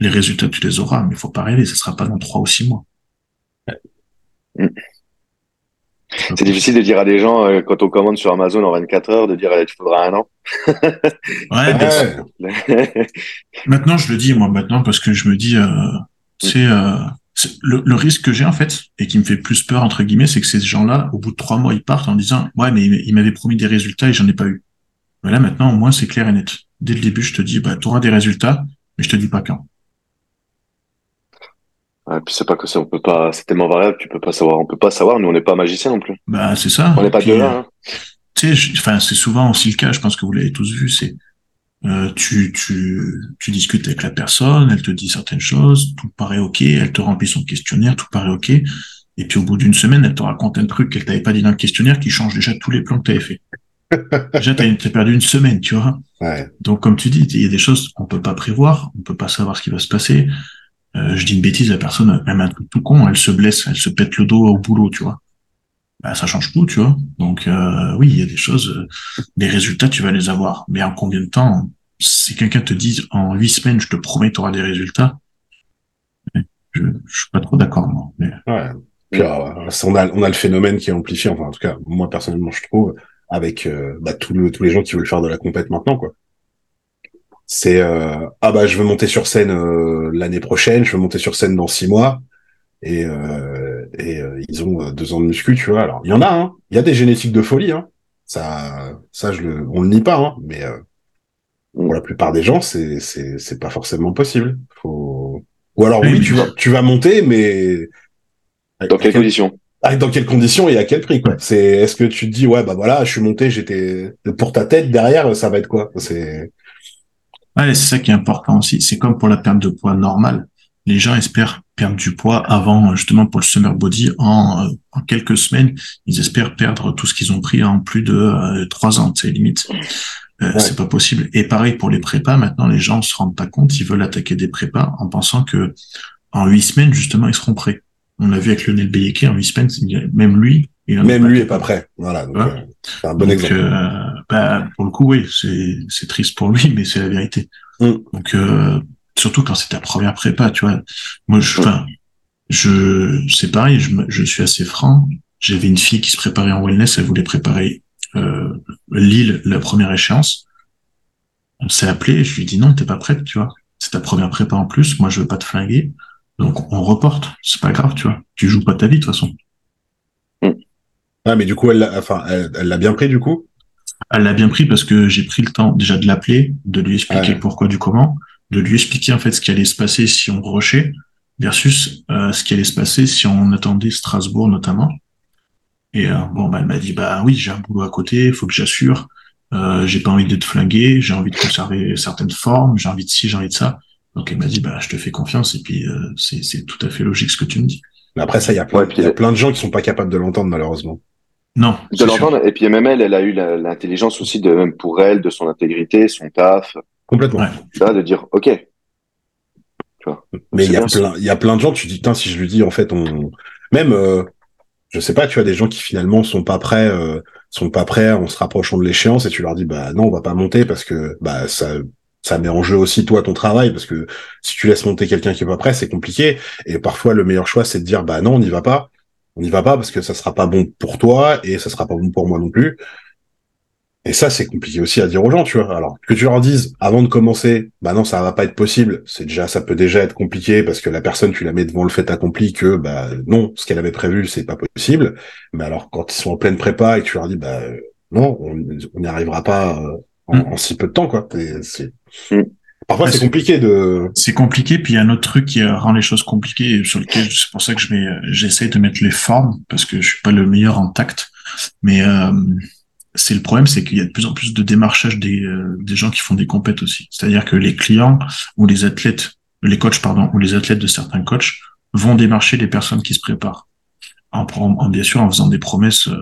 Les résultats, tu les auras, mais il faut pas rêver, ce sera pas dans trois ou six mois. C'est difficile de dire à des gens, euh, quand on commande sur Amazon en 24 heures, de dire, eh, tu faudra un an. <laughs> ouais, maintenant, je le dis, moi, maintenant, parce que je me dis, euh, c'est, euh, le, le, risque que j'ai en fait et qui me fait plus peur entre guillemets, c'est que ces gens-là, au bout de trois mois, ils partent en disant ouais mais il m'avait promis des résultats et j'en ai pas eu. Mais là maintenant, au moins c'est clair et net. Dès le début, je te dis bah tu auras des résultats, mais je te dis pas quand. Ouais, puis c'est pas que ça, on peut pas, c'est tellement variable, tu peux pas savoir, on peut pas savoir, nous on n'est pas magicien non plus. Bah c'est ça. On n'est pas de là. Hein. Tu sais, enfin c'est souvent aussi le cas, je pense que vous l'avez tous vu, c'est euh, tu, tu, tu discutes avec la personne, elle te dit certaines choses, tout paraît ok, elle te remplit son questionnaire, tout paraît ok, et puis au bout d'une semaine, elle te raconte un truc qu'elle t'avait pas dit dans le questionnaire qui change déjà tous les plans que tu avais fait. <laughs> déjà, tu as, perdu une semaine, tu vois. Ouais. Donc, comme tu dis, il y a des choses qu'on peut pas prévoir, on peut pas savoir ce qui va se passer. Euh, je dis une bêtise, la personne, même un truc tout con, elle se blesse, elle se pète le dos au boulot, tu vois. Bah, ça change tout, tu vois. Donc, euh, oui, il y a des choses, euh, des résultats, tu vas les avoir. Mais en combien de temps si quelqu'un te dit en huit semaines, je te promets, tu auras des résultats, je, je suis pas trop d'accord, moi. Ouais. Puis, on, a, on a le phénomène qui est amplifié, enfin, en tout cas, moi, personnellement, je trouve, avec euh, bah, tous les gens qui veulent faire de la compète maintenant, quoi. C'est euh, ah bah je veux monter sur scène euh, l'année prochaine, je veux monter sur scène dans six mois et, et ils ont deux ans de muscu, tu vois. Alors il y en a, hein. il y a des génétiques de folie, hein. Ça, ça je le, on le nie pas, hein. Mais pour la plupart des gens, c'est c'est c'est pas forcément possible. Faut ou alors oui, tu vas tu vas monter, mais dans quelles conditions? Ah, Dans quelles conditions et à quel prix quoi C'est est-ce que tu te dis ouais bah voilà, je suis monté, j'étais pour ta tête derrière, ça va être quoi? C'est ouais, c'est ça qui est important aussi. C'est comme pour la perte de poids normale. Les gens espèrent perdre du poids avant justement pour le summer body en, en quelques semaines. Ils espèrent perdre tout ce qu'ils ont pris en plus de euh, trois ans, c'est limite. Euh, c'est pas possible. Et pareil pour les prépas. Maintenant, les gens se rendent pas compte. Ils veulent attaquer des prépas en pensant que en huit semaines, justement, ils seront prêts. On l'a vu avec Lionel Beyeke en huit semaines. Même lui, il même lui est pas prêt. Voilà. Euh, c'est un bon exemple. Euh, bah, pour le coup, oui, c'est c'est triste pour lui, mais c'est la vérité. Mm. Donc surtout quand c'est ta première prépa, tu vois. Moi, je, enfin, je, c'est pareil. Je, je suis assez franc. J'avais une fille qui se préparait en wellness. Elle voulait préparer euh, Lille, la première échéance. On s'est appelé, je lui ai dit non, t'es pas prête, tu vois. C'est ta première prépa en plus, moi je veux pas te flinguer. Donc on reporte, c'est pas grave, tu vois. Tu joues pas ta vie de toute façon. Ah, mais du coup, elle l'a, enfin, elle, elle l'a bien pris, du coup? Elle l'a bien pris parce que j'ai pris le temps déjà de l'appeler, de lui expliquer Ouais. pourquoi du comment, de lui expliquer en fait ce qui allait se passer si on rushait versus euh, ce qui allait se passer si on attendait Strasbourg notamment. Et euh, bon, bah, elle m'a dit bah oui, j'ai un boulot à côté, il faut que j'assure. Euh, j'ai pas envie d'être flingué, j'ai envie de conserver certaines formes, j'ai envie de ci, j'ai envie de ça. Donc elle m'a dit bah je te fais confiance et puis euh, c'est c'est tout à fait logique ce que tu me dis. Mais après, ça, Ouais, il y a plein de gens qui sont pas capables de l'entendre, malheureusement. Non, de l'entendre. Et puis même elle, elle a eu l'intelligence aussi de même pour elle, de son intégrité, son taf, Complètement. Ouais. ça, de dire ok. Mais il y a plein, il y a plein de gens, tu te dis, putain, si je lui dis, en fait, on, même, euh, je sais pas, tu as des gens qui finalement sont pas prêts, euh, sont pas prêts en se rapprochant de l'échéance et tu leur dis, bah, non, on va pas monter parce que, bah, ça, ça met en jeu aussi toi ton travail parce que si tu laisses monter quelqu'un qui est pas prêt, c'est compliqué. Et parfois, le meilleur choix, c'est de dire, bah, non, on n'y va pas. On n'y va pas parce que ça sera pas bon pour toi et ça sera pas bon pour moi non plus. Et ça, c'est compliqué aussi à dire aux gens, tu vois. Alors, que tu leur dises avant de commencer, bah non, ça va pas être possible. C'est déjà, ça peut déjà être compliqué parce que la personne, tu la mets devant le fait accompli que, bah, non, ce qu'elle avait prévu, c'est pas possible. Mais alors, quand ils sont en pleine prépa et que tu leur dis, bah, non, on n'y arrivera pas euh, en, Mm. en si peu de temps, quoi. C'est- Mm. Parfois, c'est compliqué de, C'est compliqué, puis il y a un autre truc qui rend les choses compliquées, et sur lequel c'est pour ça que je vais, j'essaie de mettre les formes, parce que je suis pas le meilleur en tact, mais euh, c'est le problème, c'est qu'il y a de plus en plus de démarchage des, euh, des gens qui font des compètes aussi. C'est-à-dire que les clients ou les athlètes, les coachs pardon, ou les athlètes de certains coachs vont démarcher les personnes qui se préparent, en, en bien sûr en faisant des promesses euh,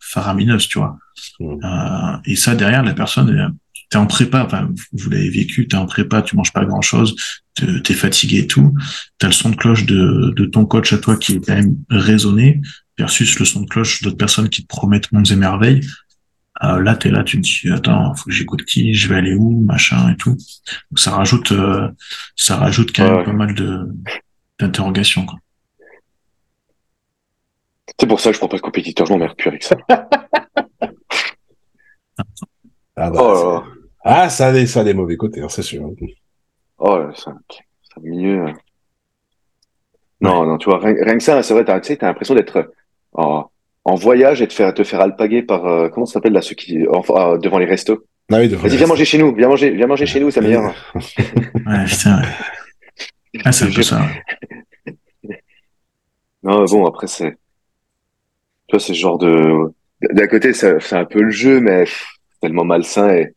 faramineuses, tu vois. Mm. Euh, et ça derrière, la personne, t'es en prépa, enfin, vous- vous l'avez vécu, t'es en prépa, tu manges pas grand chose, t'es fatigué et tout, t'as le son de cloche de, de ton coach à toi qui est quand même raisonné, versus le son de cloche d'autres personnes qui te promettent mondes et merveilles. Euh, là, t'es là, tu te dis, attends, faut que j'écoute qui, je vais aller où, machin et tout. Donc, ça rajoute, euh, ça rajoute quand même Ouais. pas mal de, d'interrogations, quoi. C'est pour ça que je prends pas de compétiteur, je m'emmerde plus avec ça. <laughs> ah, bah, Oh là c'est- là. Ah, ça a des, ça a des mauvais côtés, hein, c'est sûr. Oh là, ça, ça milieu. euh. Non, non, tu vois, rien, rien que ça, c'est vrai, t'as, tu sais, t'as l'impression d'être euh, en, en voyage et de faire, te faire alpaguer par, euh, comment ça s'appelle là, ceux qui, enfin, euh, devant les restos. Ah oui, de Vas-y, viens manger chez nous, viens manger, viens manger chez nous, c'est meilleur. Ouais, putain, ouais. <laughs> Ah, c'est un peu ça, ouais. <laughs> Non, bon, après, c'est, tu vois, c'est ce genre de, d'un côté, c'est c'est un peu le jeu, mais c'est tellement malsain et,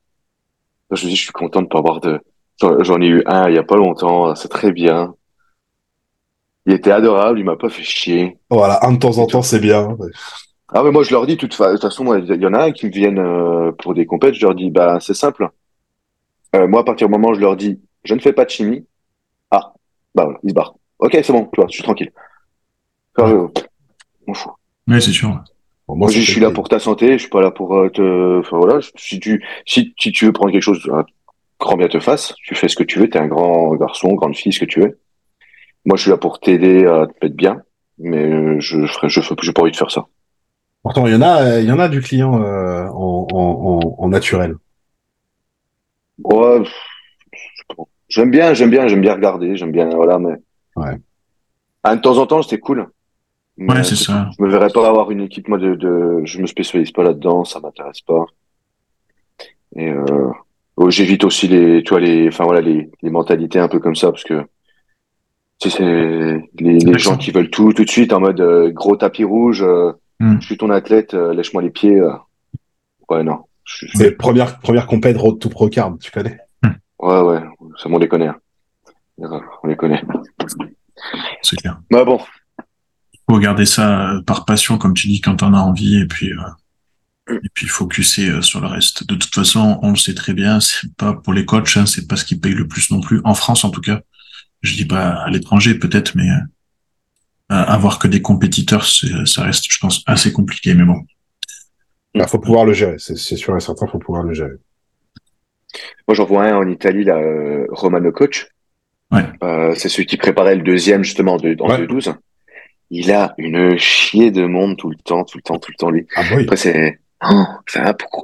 je me dis, je suis content de pas avoir de, j'en ai eu un il y a pas longtemps, c'est très bien. Il était adorable, il m'a pas fait chier. Voilà, un de temps en temps, c'est bien. Ah, mais moi, je leur dis, de toute fa- de toute façon, moi, il y en a un qui me viennent euh, pour des compètes, je leur dis, bah, c'est simple. Euh, moi, à partir du moment où je leur dis, je ne fais pas de chimie, ah, bah voilà, ils se barrent. Ok, c'est bon, tu vois, je suis tranquille. Enfin, euh, pff, m'en fous. Ouais, c'est sûr. Bon, Moi, je, suis là pour ta santé, je suis pas là pour euh, te. Enfin voilà, si tu si, si tu veux prendre quelque chose, euh, grand bien te fasse. Tu fais ce que tu veux. T'es un grand garçon, grande fille, ce que tu veux. Moi, je suis là pour t'aider à te mettre bien, mais euh, je ferai, je j'ai pas envie de faire ça. Pourtant, il y en a, il y en a du client euh, en, en, en, naturel. Ouais, j'aime bien, j'aime bien, j'aime bien regarder, j'aime bien, voilà, mais. Ouais. Ah, de temps en temps, c'était cool. Mais Ouais, c'est ça. Je me verrais pas avoir une équipe, moi, de, de, je me spécialise pas là-dedans, ça m'intéresse pas. Et, euh, oh, j'évite aussi les, tu vois, les, enfin voilà, les, les mentalités un peu comme ça, parce que, tu sais, c'est les, les gens qui veulent tout, tout de suite, en mode, euh, gros tapis rouge, euh, Hmm. je suis ton athlète, euh, lèche-moi les pieds, euh. Ouais, non. Je- je- C'est première, première compète Road to Pro Card, tu connais ouais, ouais, ça, on les connaît. hein. On les connaît. C'est clair. Mais bon, faut regarder ça euh, par passion, comme tu dis, quand on a envie, et puis euh, et puis focuser euh, sur le reste. De toute façon, on le sait très bien, c'est pas pour les coachs, hein, c'est pas ce qui paye le plus non plus, en France en tout cas. Je dis pas à l'étranger peut-être, mais euh, avoir que des compétiteurs, c'est- ça reste, je pense, assez compliqué. Mais bon, Il Bah, faut pouvoir le gérer, c'est sûr et certain, faut pouvoir le gérer. Moi, j'en vois un en Italie, là, euh, Romano Coach. Ouais. Euh, c'est celui qui préparait le deuxième, justement, de, en Ouais. 2-12. Il a une chier de monde tout le temps, tout le temps, tout le temps, lui. Ah bah oui. Après, c'est, oh,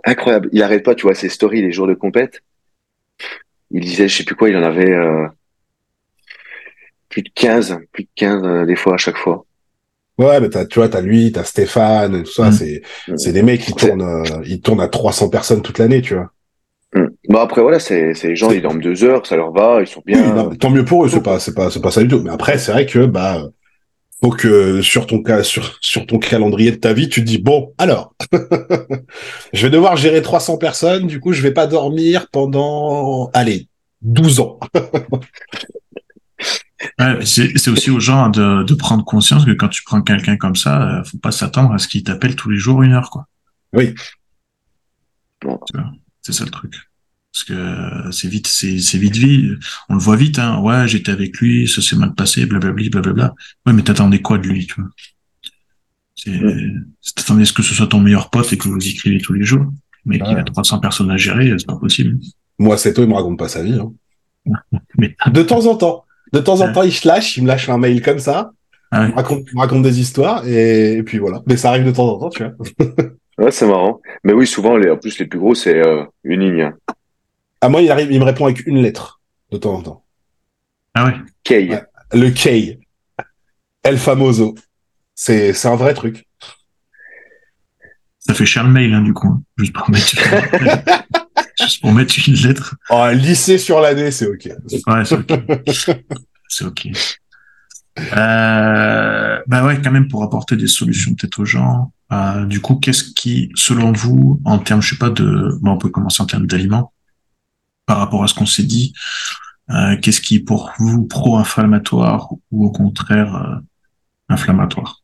incroyable. Il arrête pas, tu vois, ses stories les jours de compète. il disait, je sais plus quoi, il en avait euh, plus de 15, plus de 15 euh, des fois à chaque fois. Ouais, mais t'as, tu vois, t'as lui, t'as Stéphane, tout ça, Mm. c'est, c'est des mecs qui C'est- tournent, euh, ils tournent à 300 personnes toute l'année, tu vois. Hmm. Bon après voilà, c'est c'est les gens, C'est- ils dorment deux heures, ça leur va, ils sont Oui, bien. non, tant mieux pour eux, c'est pas, c'est pas, c'est pas ça du tout. Mais après, c'est vrai que, bah, faut que sur ton cas, sur, sur ton calendrier de ta vie, tu te dis, bon, alors, <laughs> je vais devoir gérer 300 personnes, du coup, je vais pas dormir pendant, allez, 12 ans. <laughs> Ouais, c'est c'est aussi aux gens de, de prendre conscience que quand tu prends quelqu'un comme ça, euh, faut pas s'attendre à ce qu'il t'appelle tous les jours une heure, quoi. Oui. Bon. Tu vois, C'est ça le truc. Parce que euh, c'est vite, c'est c'est vite vie. On le voit vite, hein. Ouais, j'étais avec lui, ça s'est mal passé, blablabli, blablabla. Ouais, mais t'attendais quoi de lui, tu vois? C'est, t'attendais à ce que ce soit ton meilleur pote et que vous écrivez tous les jours. Mais qu'il Ouais. a 300 personnes à gérer, c'est pas possible. Moi, Seto, il me raconte pas sa vie, hein. <laughs> Mais, De temps en temps. De temps en Ouais. temps, il se lâche, il me lâche un mail comme ça, ah il ouais. me raconte, il me raconte des histoires, et, et puis voilà. Mais ça arrive de temps en temps, tu vois. Ouais, c'est marrant. Mais oui, souvent, les, en plus, les plus gros, c'est euh, une ligne. hein. À moi, il arrive, il me répond avec une lettre, de temps en temps. Ah ouais. Kay. Ouais. Le K. El famoso. C'est, c'est un vrai truc. Ça fait cher le mail, hein, du coup. hein. Juste pour mettre, <laughs> juste pour mettre une lettre. Oh, lycée sur l'année, c'est ok. Ouais, c'est ok. c'est ok. Euh, bah ouais, quand même pour apporter des solutions peut-être aux gens. Euh, du coup, qu'est-ce qui, selon vous, en termes, je sais pas de, bon, on peut commencer en termes d'aliments, par rapport à ce qu'on s'est dit, euh, qu'est-ce qui est pour vous pro-inflammatoire ou au contraire euh, inflammatoire,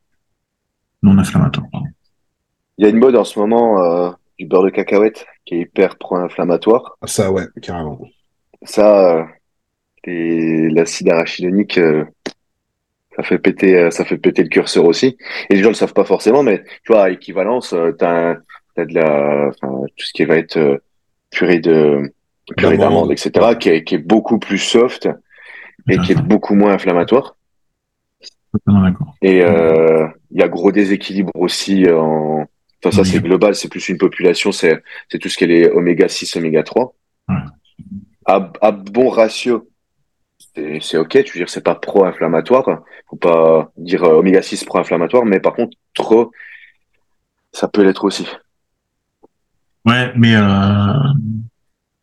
non inflammatoire. Pardon. Il y a une mode en ce moment euh, du beurre de cacahuète qui est hyper pro-inflammatoire. Ça, ouais, carrément. Ça, euh, et l'acide arachidonique, euh, ça fait péter, euh, ça fait péter le curseur aussi. Et les gens le savent pas forcément, mais tu vois, à équivalence, euh, t'as, t'as de la, enfin, tout ce qui va être euh, purée de purée D'amande. d'amande, etc., qui est, qui est beaucoup plus soft et qui est beaucoup moins inflammatoire. Et euh, il y a gros déséquilibre aussi en. Enfin, ça, c'est global, c'est plus une population, c'est tout ce qui est les oméga 6, oméga 3. Ouais. À, à bon ratio, c'est c'est ok, tu veux dire, c'est pas pro-inflammatoire. Faut pas dire euh, oméga 6 pro-inflammatoire, mais par contre, trop, ça peut l'être aussi. Ouais, mais euh,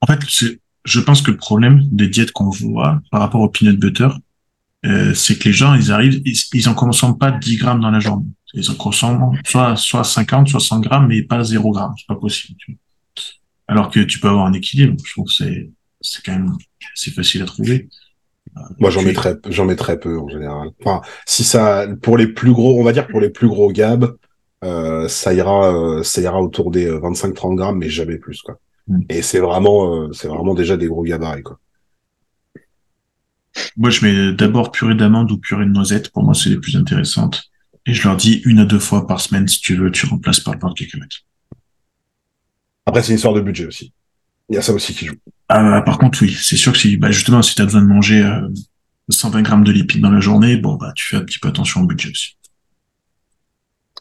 en fait, c'est- je pense que le problème des diètes qu'on voit par rapport au peanut butter, euh, c'est que les gens, ils arrivent, ils, ils en consomment pas 10 grammes dans la journée. Ils en consomment soit, soit 50, soit 100 grammes, mais pas 0 grammes. C'est pas possible. tu vois. Alors que tu peux avoir un équilibre. Je trouve que c'est, c'est quand même, c'est facile à trouver. Euh, Moi, j'en puis- mets très, j'en mets très peu en général. Enfin, si ça, pour les plus gros, on va dire pour les plus gros gabs, euh, ça ira, euh, ça ira autour des 25-30 grammes, mais jamais plus, quoi. Mm. Et c'est vraiment, euh, c'est vraiment déjà des gros gabarits, quoi. Moi, je mets d'abord purée d'amande ou purée de noisette. Pour moi, c'est les plus intéressantes. Et je leur dis une à deux fois par semaine, si tu veux, tu remplaces par le beurre de cacahuète. Après, c'est une histoire de budget aussi. Il y a ça aussi qui joue. Ah, par contre, oui, c'est sûr que si, bah, justement, si tu as besoin de manger euh, 120 grammes de lipides dans la journée, bon, bah, tu fais un petit peu attention au budget aussi.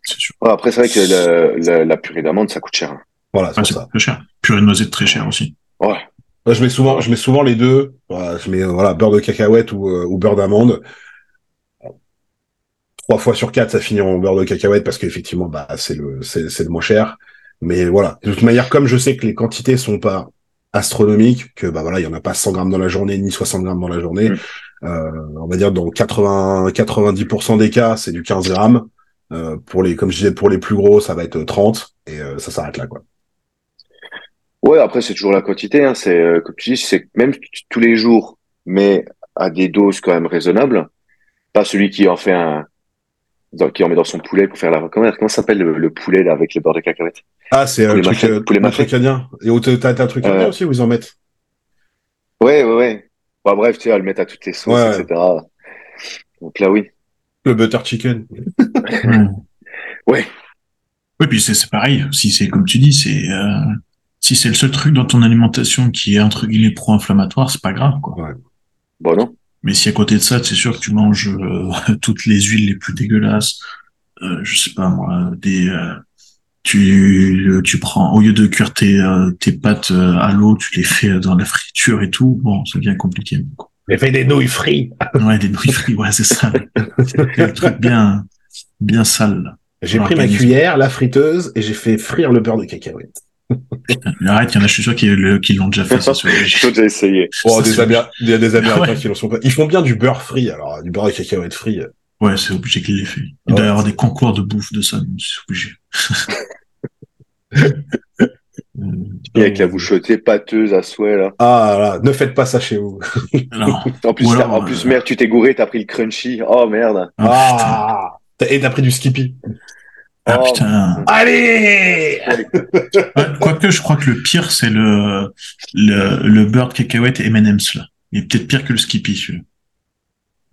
C'est sûr. Ouais, après, c'est vrai que la purée d'amande, ça coûte cher. hein. Voilà, c'est Ah, ça. très cher. Purée de noisette très cher aussi. Ouais. Moi, je mets souvent, je mets souvent les deux. Voilà, je mets, euh, voilà, beurre de cacahuète ou, euh, ou beurre d'amande. Trois fois sur quatre, ça finit en beurre de cacahuète parce qu'effectivement, bah, c'est le, c'est, c'est le moins cher. Mais voilà. De toute manière, comme je sais que les quantités sont pas astronomiques, que, bah, voilà, il y en a pas 100 grammes dans la journée, ni 60 grammes dans la journée. Mm. Euh, on va dire dans 80, 90% des cas, c'est du 15 grammes. Euh, pour les, comme je disais, pour les plus gros, ça va être 30 et euh, ça s'arrête là, quoi. Ouais, après, c'est toujours la quantité. Hein. C'est, euh, comme tu dis, c'est même tous les jours, mais à des doses quand même raisonnables. Pas celui qui en fait un, dans- qui en met dans son poulet pour faire la, comment, comment ça s'appelle le, le poulet, là, avec le beurre de cacahuète? Ah, c'est un truc, euh, poulet un mafé. truc indien. Et t'as, t'as un truc indien Euh, aussi où ils en mettent? Ouais, ouais, ouais. Bah, bref, tu sais, à le mettre à toutes les sauces, Ouais. etc. Donc là, oui. Le butter chicken. <laughs> Ouais. Oui, puis c'est c'est pareil. Si c'est comme tu dis, c'est euh, si c'est le seul truc dans ton alimentation qui est entre guillemets pro-inflammatoire, c'est pas grave, quoi. Bon, non. Mais si à côté de ça, c'est sûr que tu manges euh, <laughs> toutes les huiles les plus dégueulasses, euh, je sais pas moi, des euh, tu, tu prends, au lieu de cuire tes, euh, tes pâtes euh, à l'eau, tu les fais dans la friture et tout. Bon, ça devient compliqué. Mais fais des nouilles frites. <laughs> Ouais, des nouilles frites, ouais, c'est ça. C'est un truc bien, bien sale. J'ai pris ma cuillère, la friteuse, et j'ai fait frire le beurre de cacahuète. Arrête, il y en a, je suis sûr, qui, le- qui l'ont déjà fait. <laughs> J'ai déjà essayé. Oh, Ça, des c'est- Améri- il y a des Américains Ouais. qui le sont pas. Ils font bien du beurre frit, alors du beurre de cacahuète frit. Ouais, c'est obligé qu'il l'ait fait. Il Ouais, doit y avoir des concours de bouffe de ça, c'est obligé. Et avec la bouchotée pâteuse à souhait, là. Ah là, ne faites pas ça chez vous. <laughs> En plus, alors, en plus euh, merde, tu t'es gouré, t'as pris le crunchy. Oh merde. Ah, T'as- Et t'as pris du Skippy. Ah Oh. putain. Allez Ouais, Quoique, je crois que le pire, c'est le, le, le beurre cacahuète M&M's, là. Il est peut-être pire que le Skippy, celui-là.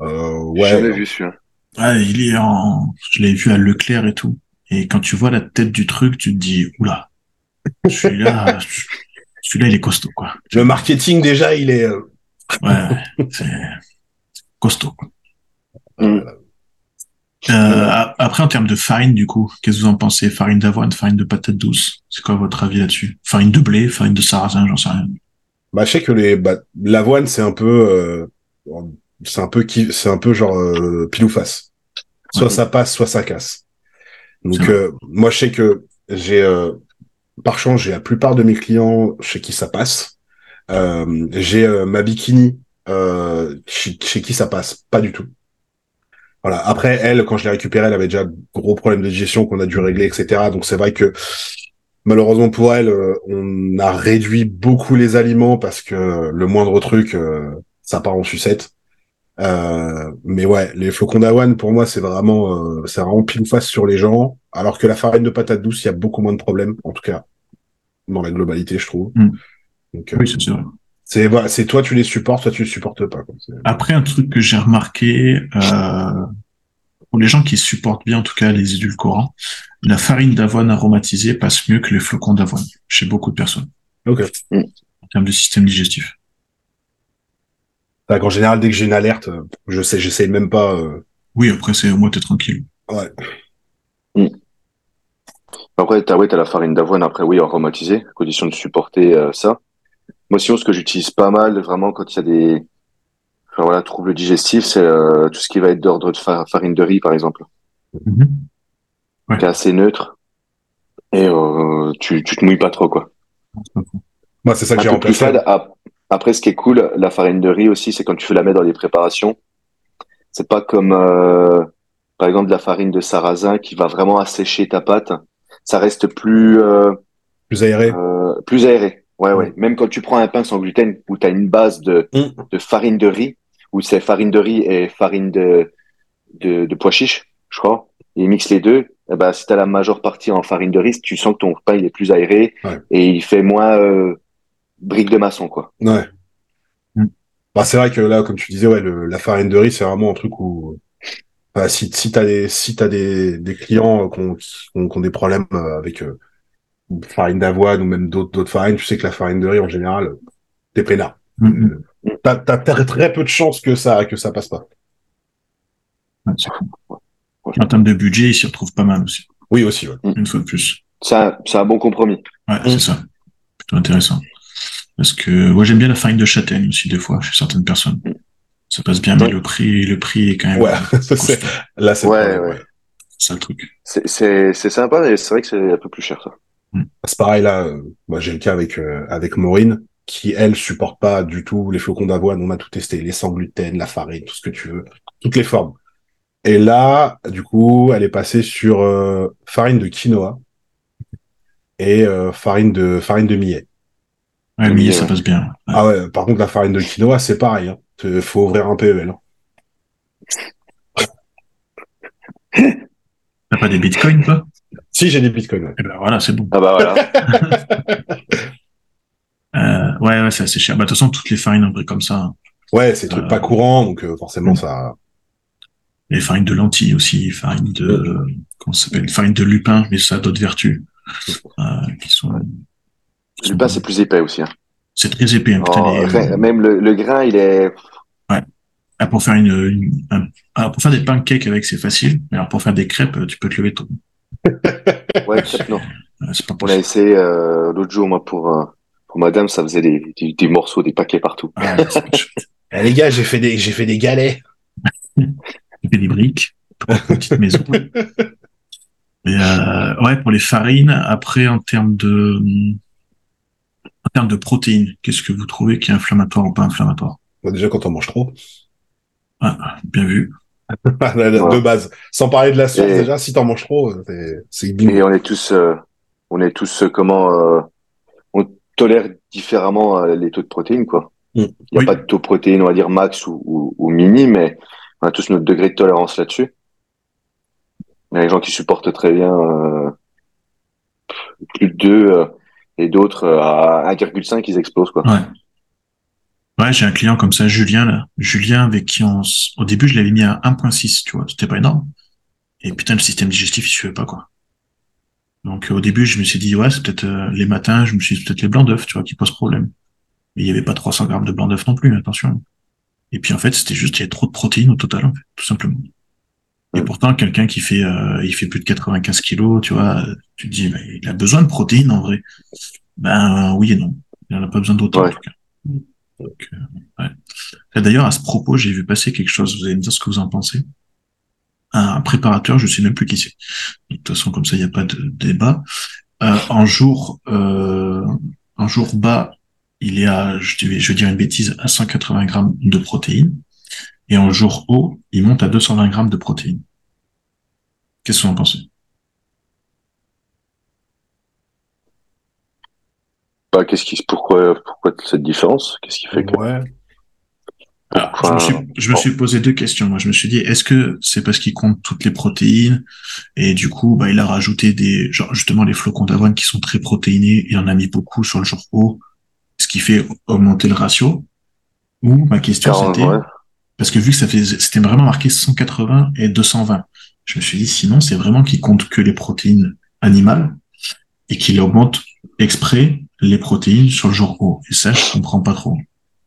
euh, Ouais. vu celui-là. Ah, il est en, je l'ai vu à Leclerc et tout. Et quand tu vois la tête du truc, tu te dis, oula, celui-là, <laughs> celui-là, il est costaud, quoi. Le marketing déjà, il est. euh, Ouais, c'est costaud, quoi. Mm. Euh, après, en termes de farine, du coup, qu'est-ce que vous en pensez? Farine d'avoine, farine de patate douce? C'est quoi votre avis là-dessus? Farine de blé, farine de sarrasin, j'en sais rien. Bah, je sais que les bah, l'avoine, c'est un peu, euh, c'est un peu qui, c'est un peu genre euh, pile ou face. Soit Ouais. ça passe, soit ça casse. Donc euh, moi, je sais que j'ai, euh, par chance, j'ai la plupart de mes clients chez qui ça passe. Euh, j'ai ma bikini euh, chez, chez qui ça passe? Pas du tout. Voilà. Après, elle, quand je l'ai récupérée, elle avait déjà de gros problèmes de digestion qu'on a dû régler, etc. Donc c'est vrai que malheureusement pour elle, euh, on a réduit beaucoup les aliments parce que le moindre truc, euh, ça part en sucette. Euh, mais ouais, les flocons d'avoine, pour moi, c'est vraiment, euh, c'est vraiment pile ou face sur les gens. Alors que la farine de patate douce, il y a beaucoup moins de problèmes, en tout cas dans la globalité, je trouve. Mm. Donc, euh, Oui, c'est sûr. C'est voilà, c'est toi tu les supportes, toi tu les supportes pas. Quoi. Après, un truc que j'ai remarqué, euh, pour les gens qui supportent bien, en tout cas, les édulcorants, la farine d'avoine aromatisée passe mieux que les flocons d'avoine chez beaucoup de personnes. Ok. Mm. En termes de système digestif. Qu'en général, dès que j'ai une alerte, euh, je sais, j'essaye même pas. euh, Oui, après, c'est au moins t'es tranquille. ouais. Après, t'as, ouais, t'as la farine d'avoine, après, oui, aromatisée, à condition de supporter euh, ça. Moi, sinon, ce que j'utilise pas mal, vraiment, quand il y a des enfin, voilà, troubles digestifs, c'est euh, tout ce qui va être d'ordre de fa- farine de riz, par exemple, Ouais. qui est assez neutre. Et euh, tu, tu te mouilles pas trop, quoi. Moi, c'est ça que j'ai remplacé. fade. Ap- Après, ce qui est cool, la farine de riz aussi, c'est quand tu veux la mettre dans les préparations. C'est pas comme, euh, par exemple, la farine de sarrasin qui va vraiment assécher ta pâte. Ça reste plus, Plus aéré. plus aéré. Ouais, ouais. Même quand tu prends un pain sans gluten où tu as une base de, Mm. de farine de riz, où c'est farine de riz et farine de, de, de pois chiche, je crois, et ils mixent les deux, eh ben, si tu as la majeure partie en farine de riz, tu sens que ton pain il est plus aéré Ouais. et il fait moins euh, brique de maçon, quoi. Ouais. Mm. Bah, c'est vrai que là, comme tu disais, ouais, le, la farine de riz, c'est vraiment un truc où, bah, si, si t'as des, si t'as des, des clients euh, qui ont, qui ont, qui ont des problèmes euh, avec euh, farine d'avoine ou même d'autres, d'autres farines, tu sais que la farine de riz, en général, t'es peinard. Mhm. Euh, T'as, très, peu de chances que ça, que ça passe pas. Ouais, c'est cool. En termes de budget, ils s'y retrouvent pas mal aussi. Oui, aussi, ouais. Une fois de plus. C'est un, bon compromis. Ouais, Mm. c'est ça. Plutôt intéressant. Parce que moi j'aime bien la farine de châtaigne aussi des fois chez certaines personnes. Ça passe bien, mais le prix, le prix est quand même Ouais, <laughs> c'est- là, c'est Ouais, ouais. C'est ça le truc. C'est, c'est, c'est sympa, mais c'est vrai que c'est un peu plus cher, ça. C'est pareil là, euh, moi j'ai le cas avec euh, avec Maureen qui elle supporte pas du tout les flocons d'avoine. On a tout testé, les sans gluten, la farine, tout ce que tu veux, toutes les formes. Et là, du coup, elle est passée sur euh, farine de quinoa et euh, farine de farine de millet. Ouais, millet, ça ouais. passe bien. Ouais. Ah ouais, par contre la farine de quinoa c'est pareil. Hein. Te- Faut ouvrir un PEL. hein. T'as pas des bitcoins, toi? Si j'ai des bitcoins. ouais. Eh ben voilà, c'est bon. Ah bah voilà. <laughs> Euh, ouais, ouais, c'est assez cher. Bah, de toute façon, toutes les farines un peu comme ça. hein. Ouais, c'est des trucs Euh, pas courants donc euh, forcément ça. Les farines de lentilles aussi, farine de, comment ça s'appelle? Farine de lupin, mais ça a d'autres vertus. Euh, qui sont, qui Le sont pain, c'est plus épais aussi. Hein. c'est très épais, hein, putain, Oh, les- même le, le grain, il est. Ah, pour faire une, une- un- ah, pour faire des pancakes avec, c'est facile. Mais alors, pour faire des crêpes, tu peux te lever tôt. Ouais, non. C'est pas On a essayé euh, l'autre jour, moi, pour, euh, pour madame, ça faisait des, des, des morceaux, des paquets partout. Ah. <laughs> Eh, les gars, j'ai fait des, j'ai fait des galets. <laughs> Il fait des briques pour une petite maison. Mais euh, ouais, pour les farines, après en termes de en termes de protéines, qu'est-ce que vous trouvez qui est inflammatoire ou pas inflammatoire? Bon, déjà, quand on mange trop. ah, Bien vu. <laughs> de base. Sans parler de la source, Et- déjà, si t'en manges trop, c'est, c'est. Et on est tous, euh, on est tous euh, comment, euh, on tolère différemment euh, les taux de protéines, quoi. Mm. Il n'y a Oui. pas de taux de protéines, on va dire max ou, ou, ou mini, mais on a tous notre degré de tolérance là-dessus. Il y a des gens qui supportent très bien euh, plus de 2 euh, et d'autres euh, à 1,5 ils explosent quoi. Ouais. Ouais, j'ai un client comme ça, Julien, là. Julien, avec qui on, s- au début, je l'avais mis à 1.6, tu vois. C'était pas énorme. Et putain, le système digestif, il suivait pas, quoi. Donc, euh, au début, je me suis dit, ouais, c'est peut-être euh, les matins, je me suis dit, c'est peut-être les blancs d'œufs, tu vois, qui posent problème. Mais il y avait pas 300 grammes de blancs d'œufs non plus, attention. Et puis, en fait, c'était juste, il y avait trop de protéines au total, en fait, tout simplement. Et pourtant, quelqu'un qui fait, euh, il fait plus de 95 kilos, tu vois, tu te dis, bah, il a besoin de protéines, en vrai. Ben, oui et non. Il en a pas besoin d'autant, en tout cas. Euh, D'ailleurs, à ce propos, j'ai vu passer quelque chose. Vous allez me dire ce que vous en pensez. Un préparateur, je sais même plus qui c'est. De toute façon, comme ça, il n'y a pas de débat. Euh, en jour, euh, jour bas, il est à, je vais, je dire une bêtise, à 180 grammes de protéines. Et en jour haut, il monte à 220 grammes de protéines. Qu'est-ce que vous en pensez? Bah, qu'est-ce qui, pourquoi, pourquoi cette différence? Qu'est-ce qui fait que Ouais. Alors, je, me suis, je me suis posé deux questions. Moi, je me suis dit, est-ce que c'est parce qu'il compte toutes les protéines? Et du coup, bah, il a rajouté des, genre justement les flocons d'avoine qui sont très protéinés. Il en a mis beaucoup sur le jour haut, ce qui fait augmenter le ratio. Ou ma question c'était, ouais. parce que vu que ça fait, c'était vraiment marqué 180 et 220, je me suis dit, sinon c'est vraiment qu'il compte que les protéines animales et qu'il augmente exprès les protéines sur le jour haut. Et ça, je comprends pas trop.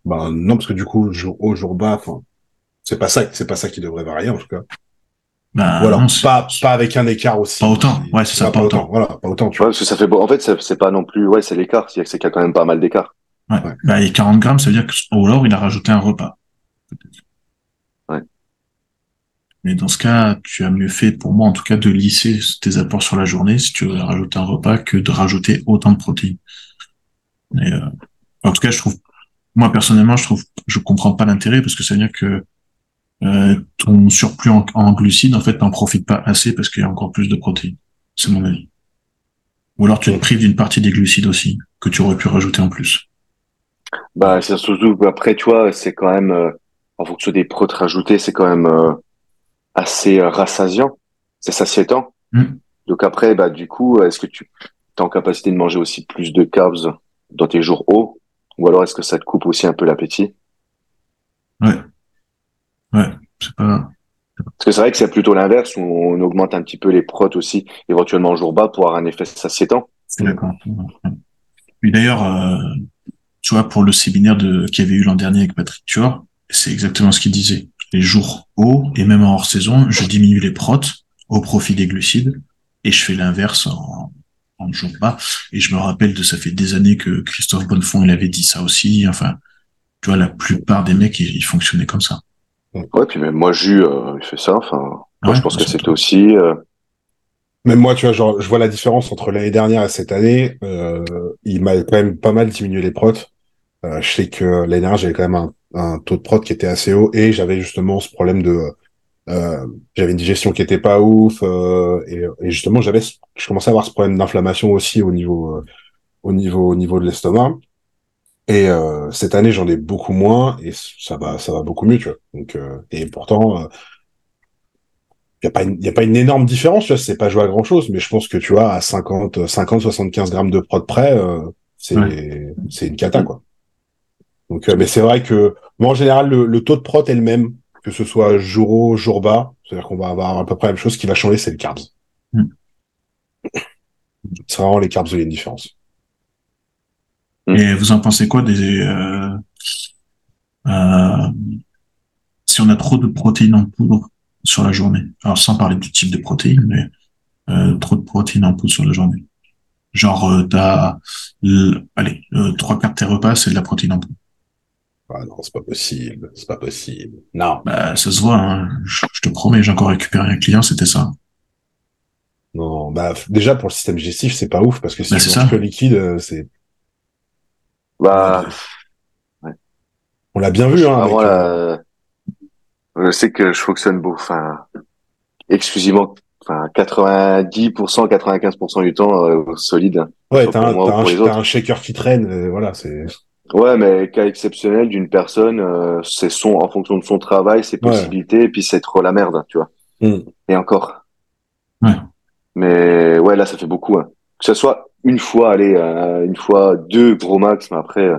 Ben, non, parce que du coup, jour haut, jour bas, enfin, c'est pas ça, c'est pas ça qui devrait varier, en tout cas. Ou alors, non, c'est- pas, pas avec un écart aussi. Pas autant. Ouais, c'est ça, pas pas autant. autant. Voilà, pas autant, tu Ouais, vois. parce que ça fait beau. En fait, c'est pas non plus, ouais, c'est l'écart. C'est-à-dire que c'est qu'il y a quand même pas mal d'écart. Ouais. Bah, et 40 grammes, ça veut dire que, ou alors il a rajouté un repas. Ouais. Mais dans ce cas, tu as mieux fait, pour moi, en tout cas, de lisser tes apports sur la journée si tu veux rajouter un repas que de rajouter autant de protéines. Et, euh, en tout cas, je trouve, moi, personnellement, je trouve, je comprends pas l'intérêt parce que ça veut dire que, euh, ton surplus en, en glucides, en fait, t'en profites pas assez parce qu'il y a encore plus de protéines. C'est mon avis. Ou alors tu te prives d'une partie des glucides aussi, que tu aurais pu rajouter en plus. Bah, c'est surtout après, tu vois, c'est quand même, euh, en fonction des protes rajoutés, c'est quand même euh, assez rassasiant. C'est satiétant. Mm. Donc après, bah, du coup, est-ce que tu es en capacité de manger aussi plus de carbs? Dans tes jours hauts? Ou alors est-ce que ça te coupe aussi un peu l'appétit? Ouais. Ouais. C'est pas, Parce que c'est vrai que c'est plutôt l'inverse, où on augmente un petit peu les protes aussi, éventuellement en jour bas, pour avoir un effet satiétant. d'accord. D'ailleurs, euh, tu vois, pour le séminaire de, qu'il y avait eu l'an dernier avec Patrick Tuor, c'est exactement ce qu'il disait. Les jours hauts, et même en hors saison, je diminue les protes au profit des glucides, et je fais l'inverse en, en jour bas. Et je me rappelle de ça fait des années que Christophe Bonnefond, il avait dit ça aussi. Enfin, tu vois, la plupart des mecs, ils, ils fonctionnaient comme ça. Ouais, puis même moi, Jus, euh, il fait ça. Enfin, moi, Ouais, je pense que c'était aussi. euh, Même moi, tu vois, genre, je vois la différence entre l'année dernière et cette année. Euh, il m'a quand même pas mal diminué les protes. Euh, je sais que l'année dernière, j'avais quand même un, un taux de prot qui était assez haut et j'avais justement ce problème de, euh, j'avais une digestion qui était pas ouf euh, et, et justement, j'avais, je commençais à avoir ce problème d'inflammation aussi au niveau, euh, au niveau, au niveau de l'estomac. Et euh, cette année, j'en ai beaucoup moins et ça va, ça va beaucoup mieux, tu vois. Donc, euh, et pourtant. euh, il y a pas une, y a pas une énorme différence, tu vois, c'est pas joué à grand chose, mais je pense que tu vois, à 50, 50, 75 grammes de prod près, euh, c'est, c'est une cata, quoi. Donc, euh, mais c'est vrai que, moi, en général, le, le taux de prot est le même, que ce soit jour haut, jour bas. C'est-à-dire qu'on va avoir à peu près la même chose. Ce qui va changer, c'est le carbs. Mm. C'est vraiment les carbs où il y a une différence. Et vous en pensez quoi des euh, euh, si on a trop de protéines en poudre sur la journée? Alors sans parler du type de protéines, mais euh, trop de protéines en poudre sur la journée. Genre, euh, t'as, allez, euh, trois quarts de tes repas, c'est de la protéine en poudre. Ah non, c'est pas possible. C'est pas possible. Non. Bah, ça se voit, hein. je, je te promets, j'ai encore récupéré un client, c'était ça. Non, bah déjà pour le système digestif, c'est pas ouf parce que si Bah, c'est ça. que liquide, euh, c'est Bah, on l'a bien vu hein. avec, vraiment, euh, là, je sais que je fonctionne beau, enfin, exclusivement, enfin, 90%, 95% du temps, euh, solide. Ouais, t'as pour un, un, un shaker qui traîne, euh, voilà, c'est. Ouais, mais cas exceptionnel d'une personne, euh, c'est son, en fonction de son travail, ses Ouais. possibilités, et puis c'est trop la merde, tu vois. Hmm. Et encore. Ouais. Mais ouais, là, ça fait beaucoup. Hein. Que ce soit une fois, allez, euh, une fois, deux gros max, mais après, euh,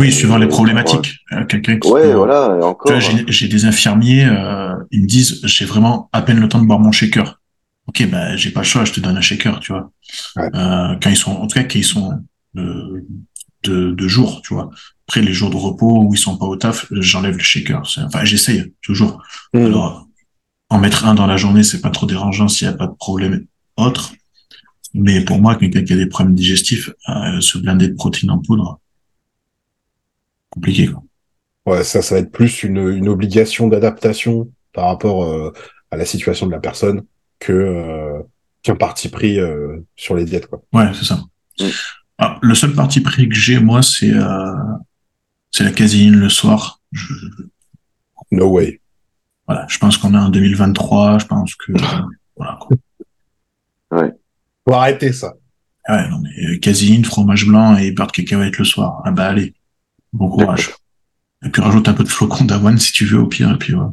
Oui, suivant les Euh, problématiques. Euh, Quelqu'un qui ouais, peut- voilà, et encore. vois, j'ai des infirmiers, euh, ils me disent, j'ai vraiment à peine le temps de boire mon shaker. Ok, bah j'ai pas le choix, je te donne un shaker, tu vois. Ouais. Euh, quand ils sont, en tout cas, quand ils sont de, de, de jour, tu vois. Après les jours de repos où ils sont pas au taf, j'enlève le shaker. Enfin, j'essaye toujours. Hmm. Alors, en mettre un dans la journée, c'est pas trop dérangeant s'il y a pas de problème autre. Mais pour moi, quelqu'un qui a des problèmes digestifs, euh, se blinder de protéines en poudre, compliqué, quoi. Ouais, ça, ça va être plus une, une obligation d'adaptation par rapport euh, à la situation de la personne que euh, qu'un parti pris euh, sur les diètes, quoi. Ouais, c'est ça. Mm. Ah, le seul parti pris que j'ai, moi, c'est euh, c'est la caséine le soir. Je, No way. voilà, je pense qu'on est en 2023. Je pense que <laughs> voilà. Quoi. Faut arrêter ça. Ouais, non, mais euh, caséine, fromage blanc et beurre de cacahuète le soir. Ah bah allez, bon courage. Et puis rajoute un peu de flocons d'avoine si tu veux au pire. Et puis ouais.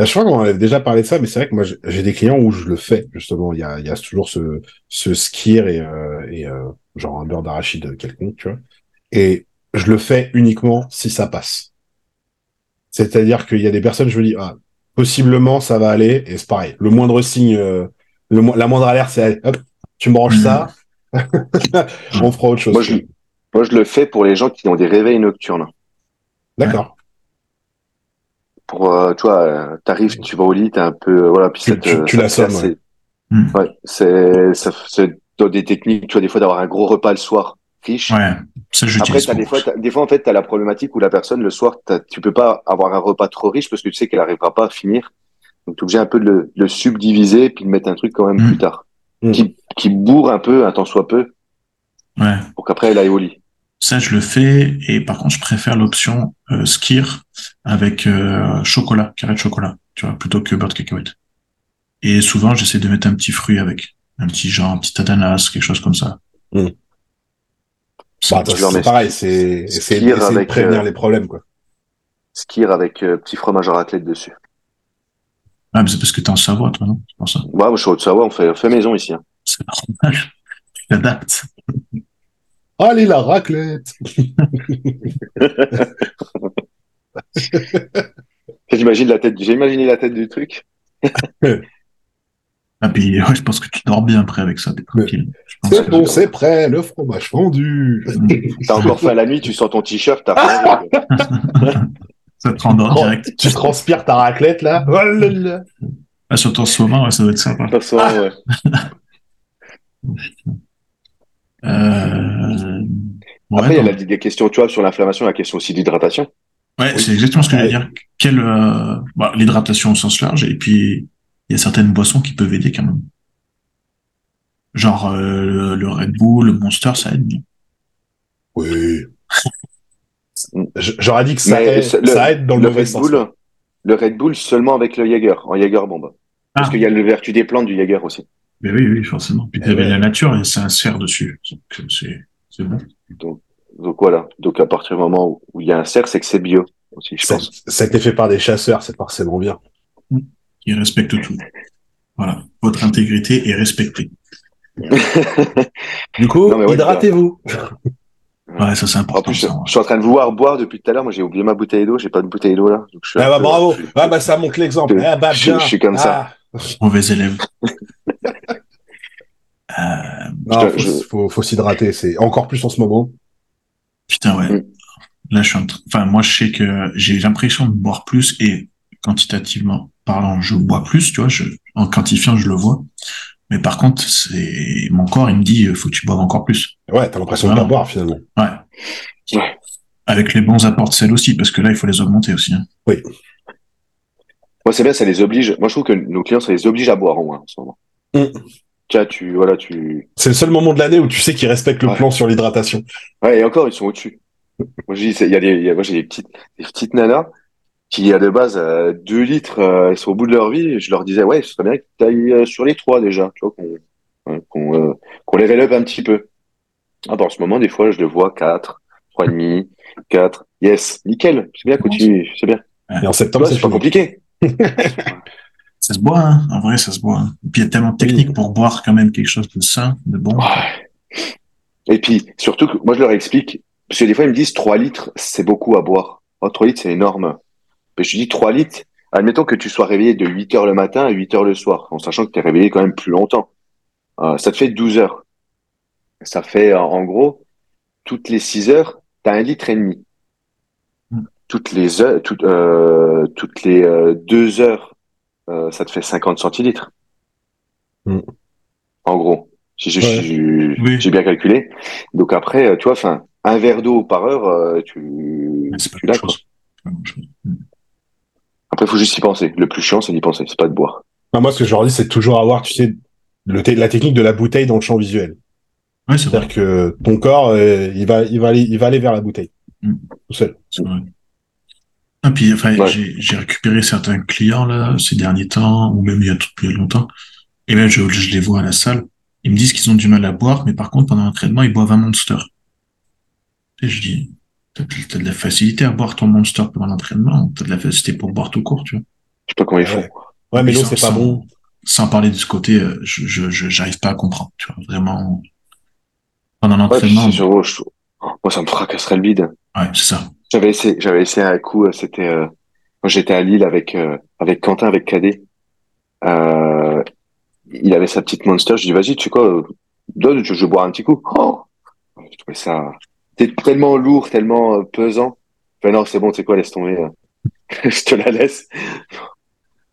Euh, Je crois qu'on avait déjà parlé de ça, mais c'est vrai que moi j'ai- des clients où je le fais justement. Il y a, il y a toujours ce, ce skir et, euh, et euh, genre un beurre d'arachide quelconque, tu vois. Et je le fais uniquement si ça passe. C'est-à-dire qu'il y a des personnes, je me dis, ah, possiblement ça va aller, et c'est pareil. Le moindre signe, euh, le, mo- la moindre alerte, c'est hop, tu Mhm. ça, <laughs> on fera autre chose. Moi, je, moi, je le fais pour les gens qui ont des réveils nocturnes. D'accord. Pour, euh, tu vois, euh, t'arrives, tu vas au lit, t'es un peu, euh, voilà, puis Tu- ça te, tu- tu ça te l'assommes, casse, ouais. c'est- Mm. Ouais, c'est, dans des techniques, tu vois, des fois d'avoir un gros repas le soir, riche. Ouais, ça je Après, t'as des fois, t'as- des fois, en fait, t'as la problématique où la personne, le soir, t'as- tu peux pas avoir un repas trop riche parce que tu sais qu'elle arrivera pas à finir. Donc, t'es obligé un peu de le, de le subdiviser puis de mettre un truc quand même Mm. plus tard. Mm. Qui, qui bourre un peu, un tant soit peu, Ouais, pour qu'après, elle aille au lit. ça je le fais. Et par contre, je préfère l'option euh, skir avec euh, chocolat, carré de chocolat, tu vois, plutôt que beurre de cacahuète. Et souvent, j'essaie de mettre un petit fruit avec, un petit genre, un petit ananas, quelque chose comme ça. Mm. Ça, Bah, c'est pareil, c'est c'est essayer de avec, prévenir euh, les problèmes, quoi. Skir avec euh, petit fromage à raclette dessus. Ah, mais c'est parce que t'es en Savoie, toi, non? C'est pour ça. Ouais, moi, je suis on fait, on fait maison ici. hein. C'est normal. Tu t'adaptes. <laughs> Allez, la raclette <laughs> J'imagine la tête, j'ai imaginé la tête du truc. <laughs> Ah, puis, <laughs> ouais, je pense que tu dors bien après avec ça, t'es tranquille. C'est que- bon, c'est prêt, le fromage fondu T'as encore faim la nuit, tu sens ton t-shirt, t'as faim. <laughs> Ça te rendort Oh, direct. Tu transpires ta raclette, là Oh là là. Ah, surtout en ce moment, ouais, ça doit être sympa. Ouais. <laughs> Euh... Ouais, Après, il y a la, des questions, tu vois, sur l'inflammation, la question aussi d'hydratation. Ouais, c'est exactement ce que je veux dire. Quelle, euh, bah, l'hydratation au sens large, et puis il y a certaines boissons qui peuvent aider quand même. Genre euh, le, le Red Bull, le Monster, ça aide. bien. Oui. J'aurais dit que ça, Mais aide, le- ça aide dans le, Le mauvais Red sens. Bull, le Red Bull seulement avec le Jaeger, en Jaeger bombe. Parce Ah. qu'il y a le vertu des plantes du Jaeger aussi. Mais oui, oui, forcément. Puis Eh t'avais ouais. la nature et c'est un cerf dessus. Donc, c'est, c'est bon. Donc voilà. Donc à partir du moment où- il y a un cerf, c'est que c'est bio aussi, je Ça, pense. ça a été fait par des chasseurs, c'est forcément bien. Il respecte tout. Voilà. Votre intégrité est respectée. <laughs> Du coup, ouais, hydratez-vous. Ouais, ça c'est En important. plus, je, ça, ouais. je suis en train de vouloir boire depuis tout à l'heure. Moi, j'ai oublié ma bouteille d'eau. J'ai pas de bouteille d'eau là. Donc, je suis Ah bah peu- bravo. je Ah bah ça montre l'exemple. je- Ah bah je- bien. je suis comme ça. Ah. Mauvais élève. <laughs> Euh, Non, Je- faut, faut, faut s'hydrater. C'est encore plus en ce moment. putain, ouais. Mm. Là, je suis en train, enfin, moi, je sais que j'ai l'impression de boire plus et quantitativement parlant, je bois plus, tu vois, je, en quantifiant, je le vois. Mais par contre, c'est mon corps, il me dit, faut que tu boives encore plus. Ouais, t'as l'impression de pas boire finalement. Ouais. Ouais. Avec les bons apports de sel aussi, parce que là, il faut les augmenter aussi. hein. Moi, c'est bien, ça les oblige. Moi, je trouve que nos clients, ça les oblige à boire au moins en ce moment. Mm. Tu voilà, tu. C'est le seul moment de l'année où tu sais qu'ils respectent le Ouais. plan sur l'hydratation. Ouais, et encore, ils sont au-dessus. Moi, je dis, c'est- il y a des, j'ai des petites, des petites nanas qui, à de base, euh, 2 litres, euh, elles sont au bout de leur vie. Je leur disais, ouais, ce serait bien que tu ailles sur les trois déjà, tu vois, qu'on, qu'on, euh, qu'on level up un petit peu. Ah, bah, en ce moment, des fois, je le vois 4, 3,5, 4. Yes, nickel. C'est bien, continue, c'est bien. Et en septembre, c'est pas fini. compliqué. Ça se boit, hein. En vrai, ça se boit. hein. Et puis, il y a tellement de techniques pour boire quand même quelque chose de sain, de bon. Ouais. Et puis, surtout que moi, je leur explique, parce que des fois, ils me disent 3 litres, c'est beaucoup à boire. Oh, 3 litres, c'est énorme. Je dis 3 litres, admettons que tu sois réveillé de 8 heures le matin à 8 heures le soir, en sachant que tu es réveillé quand même plus longtemps. Euh, ça te fait 12 heures. Ça fait, en- en gros, toutes les 6 heures, tu as un litre et demi. Mm. Toutes les heures, toutes, euh, toutes les euh, 2 heures, euh, ça te fait 50 centilitres. Mm. En gros. Si j'ai Ouais. Oui. bien calculé. Donc après, euh, tu vois, enfin, un verre d'eau par heure, euh, tu, tu la l'as, Après, il faut juste y penser. Le plus chiant, c'est d'y penser, c'est pas de boire. Non, moi, ce que je leur dis, c'est toujours avoir, tu sais, le la technique de la bouteille dans le champ visuel. Ouais, c'est vrai. C'est-à-dire que ton corps, euh, il va, il va aller, il va aller vers la bouteille. Mm. Tout seul. vrai. Ah, puis, enfin, Ouais. j'ai, récupéré certains clients, là, ces derniers temps, ou même il y a tout, a longtemps. Et même, je, je les vois à la salle. Ils me disent qu'ils ont du mal à boire, mais par contre, pendant l'entraînement, ils boivent un monster. Et je dis, t'as, de la facilité à boire ton monster pendant l'entraînement, t'as de la facilité pour boire tout court, tu vois. Je sais pas comment ils font. Ouais, mais l'eau, c'est pas bon. Sans parler de ce côté, euh, je, je, j'arrive pas à comprendre, tu vois. Vraiment, pendant Ouais, puis l'entraînement, je- moi, ça me fracasserait le bide. ouais, c'est ça. J'avais essayé, j'avais essayé un coup, euh, c'était, euh, quand j'étais à Lille avec, euh, avec Quentin, avec Cadet. Euh, il avait sa petite monster. Je dis, vas-y, tu sais quoi, donne, je, je vais boire un petit coup. Oh je trouvais ça, c'était tellement lourd, tellement euh, pesant. Enfin, non, c'est bon, tu sais quoi, laisse tomber. euh. <laughs> je te la laisse.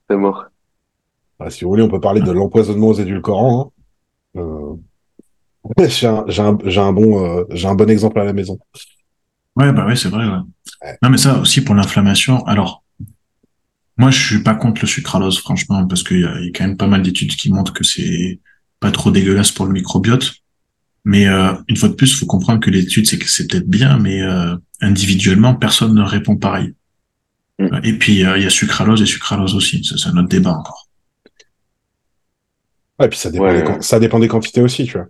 C'est mort. Ah, si vous voulez, on peut parler de l'empoisonnement aux édulcorants. hein. Euh, <laughs> j'ai un, j'ai un, j'ai un bon, euh, j'ai un bon exemple à la maison. Ouais, bah ouais, c'est vrai, ouais. Ouais. Non, mais ça aussi pour l'inflammation. Alors, moi, je suis pas contre le sucralose, franchement, parce qu'il y y a quand même pas mal d'études qui montrent que c'est pas trop dégueulasse pour le microbiote. Mais euh, une fois de plus, il faut comprendre que l'étude, c'est que c'est peut-être bien, mais euh, individuellement, personne ne répond pareil. Mm. Et puis, euh, il y a sucralose et sucralose aussi. C'est un autre débat encore. Ouais, puis ça dépend, Ouais. des, ça dépend des quantités aussi, tu vois.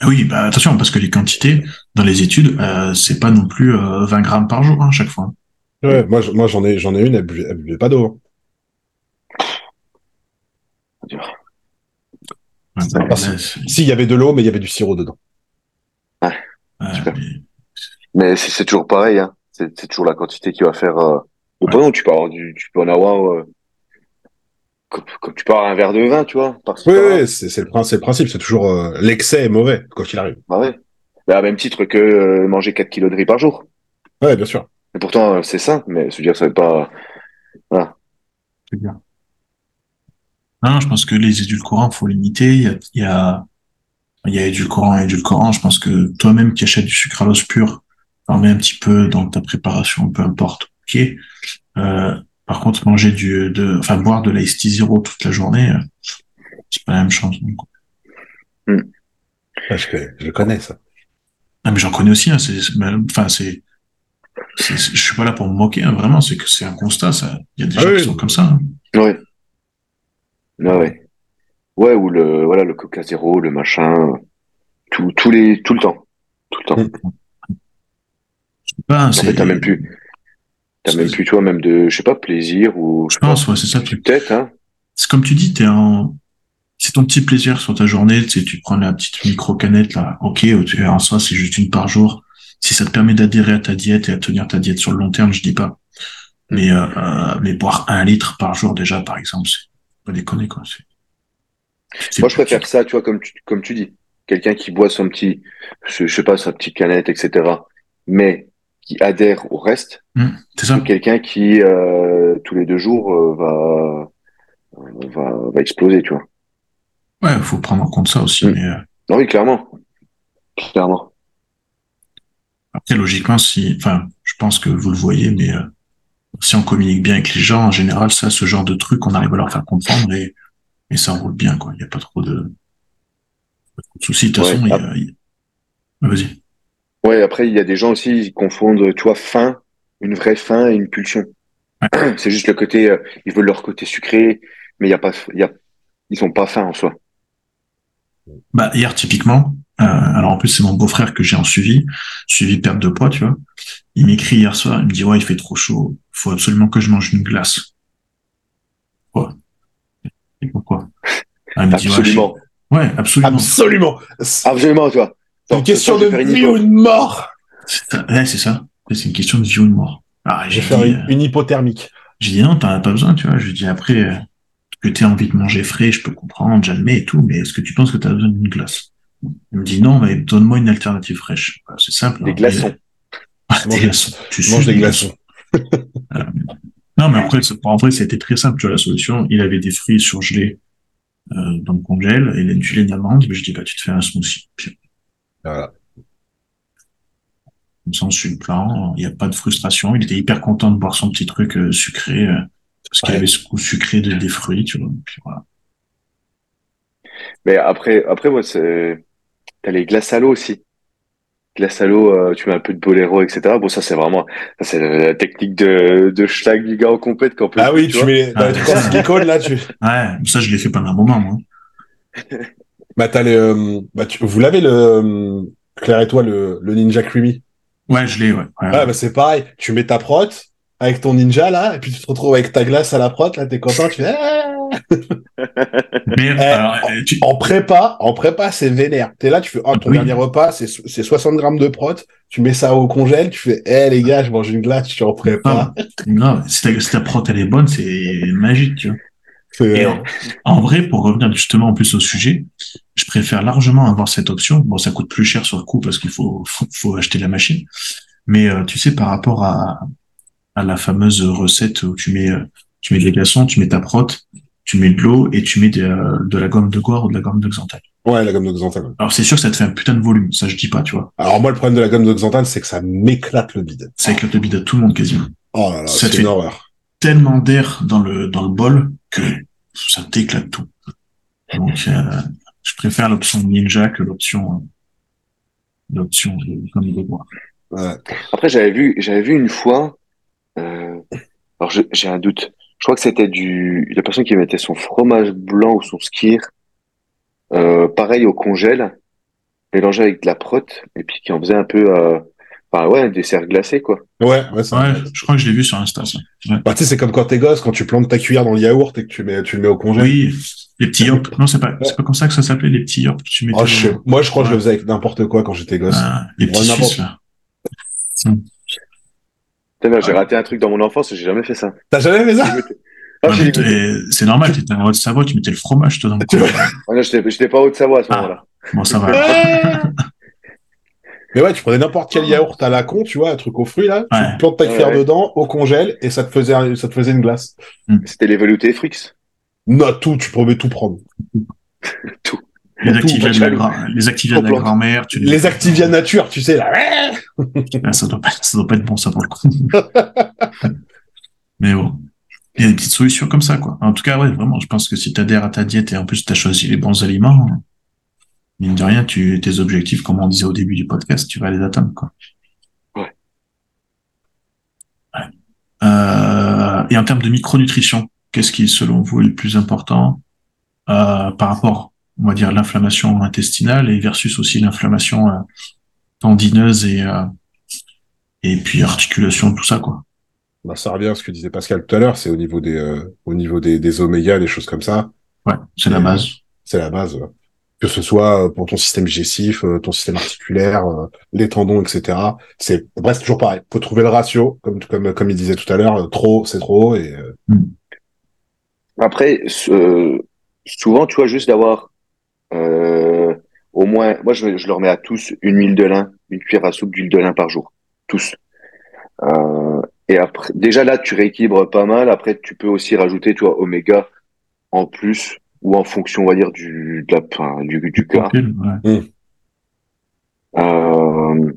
Ah Oui, bah attention, parce que les quantités dans les études, euh, c'est pas non plus euh, 20 grammes par jour hein, chaque fois. Ouais, moi, je- moi, j'en ai, j'en ai une, elle buvait, elle buvait pas d'eau C'est bah, pas là, c'est- Si, il y avait de l'eau, mais il y avait du sirop dedans. ouais, Super. mais- Mais c'est toujours pareil, hein. C'est toujours la quantité qui va faire. Euh... Ou Ouais. pas, non, tu peux avoir du, tu peux en avoir. Euh... Comme, comme tu peux avoir un verre de vin, tu vois. Par Oui, oui, c'est le, principe. C'est toujours euh, l'excès est mauvais, quoi qu'il arrive. Bah ouais. Mais à même titre que euh, manger 4 kilos de riz par jour. Ouais, bien sûr. Et pourtant, c'est sain, mais se dire, ça veut pas. C'est bien. Non, je pense que les édulcorants, faut limiter. Il y a, il y a, il y a édulcorant et édulcorant. Je pense que toi-même qui achètes du sucralose pur, en mets un petit peu dans ta préparation, peu importe. Ok. Euh, par contre, manger du, de, enfin, boire de l'ice tea zéro toute la journée, euh, c'est pas la même chose. donc. Ouais, je, connais- je connais ça. Ah, mais j'en connais aussi, hein, c'est, enfin, c'est, c'est, c'est- je suis pas là pour me moquer, hein, vraiment, c'est que c'est un constat, ça. Il y a des Ah gens oui. qui sont comme ça. hein. Ouais. Ouais, ouais. Ouais, ou le, voilà, le Coca Zéro, le machin. Tout, tous les, tout le temps. Tout le temps. Mm. C'est pas, En fait, c'est, t'as même plus. T'as même plus, toi, même de, je sais pas, plaisir ou. je pense, ouais, c'est ça. Peut-être, hein. c'est comme tu dis, t'es en, c'est ton petit plaisir sur ta journée, tu sais, tu prends la petite micro canette là, ok, en soi c'est juste une par jour. Si ça te permet d'adhérer à ta diète et à tenir ta diète sur le long terme, je dis pas. Mais euh, euh, mais boire un litre par jour déjà, par exemple, c'est pas déconner quoi. Moi, je préfère ça, tu vois, comme tu, comme tu dis. Quelqu'un qui boit son petit, je, je sais pas, sa petite canette, etc. Mais qui adhère au reste. Hum, c'est ça. que quelqu'un qui, euh, tous les deux jours, euh, va, va, va exploser, tu vois. Ouais, il faut prendre en compte ça aussi. Mm. Mais euh, Ah oui, clairement. Clairement. après, logiquement, si, enfin, je pense que vous le voyez, mais si on communique bien avec les gens, en général, ça, ce genre de truc, on arrive à leur faire comprendre et, et ça roule bien, quoi. Il n'y a pas trop de, pas trop de soucis. De toute Ouais, façon, il y ah. a, il y a- Vas-y. Ouais, après, il y a des gens aussi, ils confondent, tu vois, faim, une vraie faim et une pulsion. C'est juste le côté, euh, ils veulent leur côté sucré, mais il y a pas, il y a, ils sont pas faim en soi. Bah, hier, typiquement, euh, alors en plus, c'est mon beau-frère que j'ai en suivi, suivi perte de poids, tu vois. Il m'écrit hier soir, il me dit, ouais, il fait trop chaud, faut absolument que je mange une glace. Quoi? Et pourquoi? Ah, me Absolument. Ouais, absolument. Absolument. C'est Absolument, toi. une question de vie ou de mort? C'est ça. Ouais, c'est ça. C'est une question de vie ou de mort. Ah, Je j'ai vais faire dit, une, euh, une hypothermique. j'ai dit, non, t'en as pas besoin, tu vois. Je lui dis, après, euh, que t'aies envie de manger frais, je peux comprendre, j'admets et tout, mais est-ce que tu penses que t'as besoin d'une glace? Il me dit, non, mais donne-moi une alternative fraîche. Bah, c'est simple. Des hein. glaçons. Ah, des glaçons. Tu Mange suces des glaçons. Non, mais après, en vrai, c'était très simple, tu vois, la solution. Il avait des fruits surgelés euh, dans le congèle, et du lait d'amande, mais je dis, bah, tu te fais un smoothie. Voilà. Comme ça, on suit le plan, il n'y a pas de frustration. Il était hyper content de boire son petit truc euh, sucré, euh, parce qu'il Ouais. avait ce goût sucré de, des fruits, tu vois. Puis voilà. Mais après, après, moi, c'est, t'as les glaces à l'eau aussi. Glace à l'eau, euh, tu mets un peu de boléro, etc. Bon, ça, c'est vraiment, ça, c'est la technique de, de schlag du gars en compète qu'on peut. Ah oui, tu vois. mets dans les trucs là, tu. Ouais, ça, je l'ai fait pendant un moment, moi. <laughs> Bah, t'as les, euh, bah, tu- vous l'avez le, euh, Claire et toi, le, le Ninja Creamy? Ouais, je l'ai, ouais. ouais. Ouais, bah, c'est pareil. Tu mets ta prot avec ton ninja, là, et puis tu te retrouves avec ta glace à la prot, là, t'es content, tu fais, Ah <laughs> Mais, alors, euh, tu- En prépa, en prépa, c'est vénère. T'es là, tu fais, oh, ton Oui. dernier repas, c'est, c'est 60 grammes de prot, tu mets ça au congèle, tu fais, eh, les gars, je mange une glace, je suis en prépa. grave, si ta, si ta prot, elle est bonne, c'est magique, tu vois. Et en, en vrai, pour revenir justement en plus au sujet, je préfère largement avoir cette option. Bon, ça coûte plus cher sur le coup parce qu'il faut, faut, faut acheter la machine. Mais euh, tu sais, par rapport à, à la fameuse recette où tu mets, euh, tu mets des glaçons, tu mets ta prot, tu mets de l'eau et tu mets de, euh, de la gomme de goire ou de la gomme de xanthane. Ouais, la gomme de Xanthane. Alors c'est sûr que ça te fait un putain de volume, ça je dis pas, tu vois. Alors, moi, le problème de la gomme de Xanthane, c'est que ça m'éclate le bide. Ça éclate le bide à tout le monde quasiment. Oh là là, Ça c'est fait- une horreur. Tellement d'air dans le, dans le bol que ça t'éclate tout. Donc, euh, je préfère l'option ninja que l'option, euh, l'option de gomme de goire. Ouais. Après, j'avais vu, j'avais vu une fois, alors je- j'ai un doute. Je crois que c'était du, la personne qui mettait son fromage blanc ou son skir, euh, pareil au congèle, mélangé avec de la prot, et puis qui en faisait un peu, euh, enfin ouais, un dessert glacé, quoi. Ouais, ouais, ça. Ouais, je crois que je l'ai vu sur Insta, ça. Ouais. Bah, tu sais, c'est comme quand t'es gosse, quand tu plantes ta cuillère dans le yaourt et que tu mets, tu le mets au congèle. Oui, les petits yop. Non, c'est pas, c'est pas comme ça que ça s'appelait, les petits yop. Tu mettais Oh, je Moi, je crois que je le faisais avec n'importe quoi quand j'étais gosse. Ah, les petits suisses, là. Putain, j'ai raté un truc dans mon enfance et j'ai jamais fait ça. T'as jamais fait ça Ah, c'est normal, t'étais en Haute-Savoie, tu mettais le fromage, toi, dans le Tu coin. Ah non, j'étais, pas Haute-Savoie à ce Ah. moment-là. Bon, ça va. <laughs> Mais ouais, tu prenais n'importe quel yaourt à la con, tu vois, un truc aux fruits, là. Ouais. Tu plantes ta cuillère Ouais. dedans, au congèle, et ça te faisait, un- ça te faisait une glace. C'était les veloutés Frix. Non, tout, tu pouvais tout prendre. <laughs> Tout. Les Activia de la, tu grand- les Activia de la Complante. grand-mère, tu Les Activia nature, tu sais, là. <laughs> Ah, ça doit pas, ça doit pas être bon, ça, pour le coup. <laughs> Mais bon. Il y a des petites solutions comme ça, quoi. En tout cas, ouais, vraiment, je pense que si t'adhères à ta diète et en plus t'as choisi les bons aliments, mine de rien, tu, tes objectifs, comme on disait au début du podcast, tu vas les atteindre, quoi. Ouais. Ouais. Euh, et en termes de micronutrition, qu'est-ce qui, selon vous, est le plus important, euh, par rapport, on va dire, l'inflammation intestinale et versus aussi l'inflammation euh, tendineuse et, euh, et puis articulation, tout ça, quoi. Bah, ça revient à ce que disait Pascal tout à l'heure, c'est au niveau des, euh, au niveau des, des oméga, des choses comme ça. Ouais, c'est la base. C'est la base. Que ce soit pour ton système digestif, ton système articulaire, les tendons, etc. C'est, bref, c'est toujours pareil. Faut trouver le ratio, comme, comme, comme il disait tout à l'heure, trop, c'est trop, et, euh, Après, souvent, tu vois, juste d'avoir euh, au moins, moi, je, je leur mets à tous une huile de lin, une cuillère à soupe d'huile de lin par jour, tous. Euh, et après, déjà là, tu rééquilibres pas mal. Après, tu peux aussi rajouter, tu vois, oméga en plus ou en fonction, on va dire, du, de la, enfin, du, du cas. Ouais. Euh,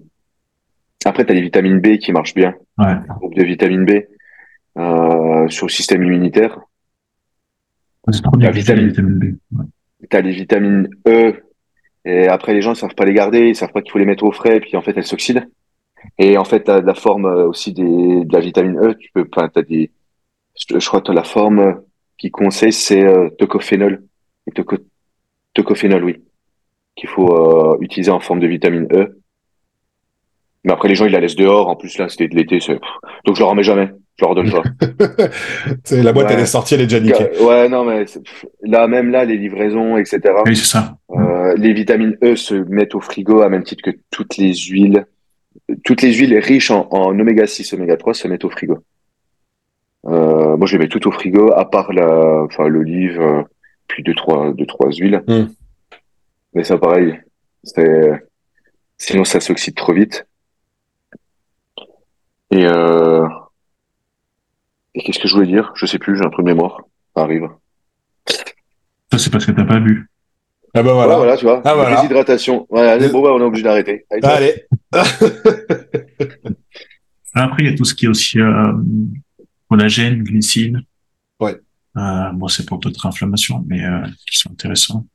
après, tu as les vitamines B qui marchent bien. Ouais. Groupe de vitamine B euh, sur le système immunitaire. C'est trop bien. La vitamine- vitamine B. Ouais. Tu as les vitamines E. Et après, les gens ne savent pas les garder, ils savent pas qu'il faut les mettre au frais, et puis en fait, elles s'oxydent. Et en fait, tu as la forme euh, aussi des, de la vitamine E. Tu peux, je, crois que la forme qui conseille, c'est euh, tocophénol. Et toco, tocophénol, oui. Qu'il faut euh, utiliser en forme de vitamine E. Mais après, les gens, ils la laissent dehors. En plus, là, c'était de l'été. Donc, je leur en mets jamais. Je leur donne pas. La boîte, Ouais. elle est sortie, elle est déjà niquée. ouais, non, mais là, même là, les livraisons, etc. Oui, c'est ça. Euh, les vitamines E se mettent au frigo à même titre que toutes les huiles. Toutes les huiles riches en, en oméga 6, oméga 3 se mettent au frigo. Euh, moi, je les mets toutes au frigo, à part la, enfin, l'olive, euh, puis deux, trois, deux, trois huiles. Hmm. Mais ça, pareil. C'est, sinon, ça s'oxyde trop vite. Et, euh, et qu'est-ce que je voulais dire? Je sais plus, j'ai un trou de mémoire. Ça arrive. Ça, c'est parce que t'as pas bu. Ah bah Voilà, voilà. voilà, tu vois. Ah, voilà. Déshydratation. Voilà, bon, bah, on est obligé d'arrêter. Allez. Allez. <laughs> Après, il y a tout ce qui est aussi euh, collagène, glycine. Ouais. Euh, bon, c'est pour d'autres inflammations, mais euh, qui sont intéressants.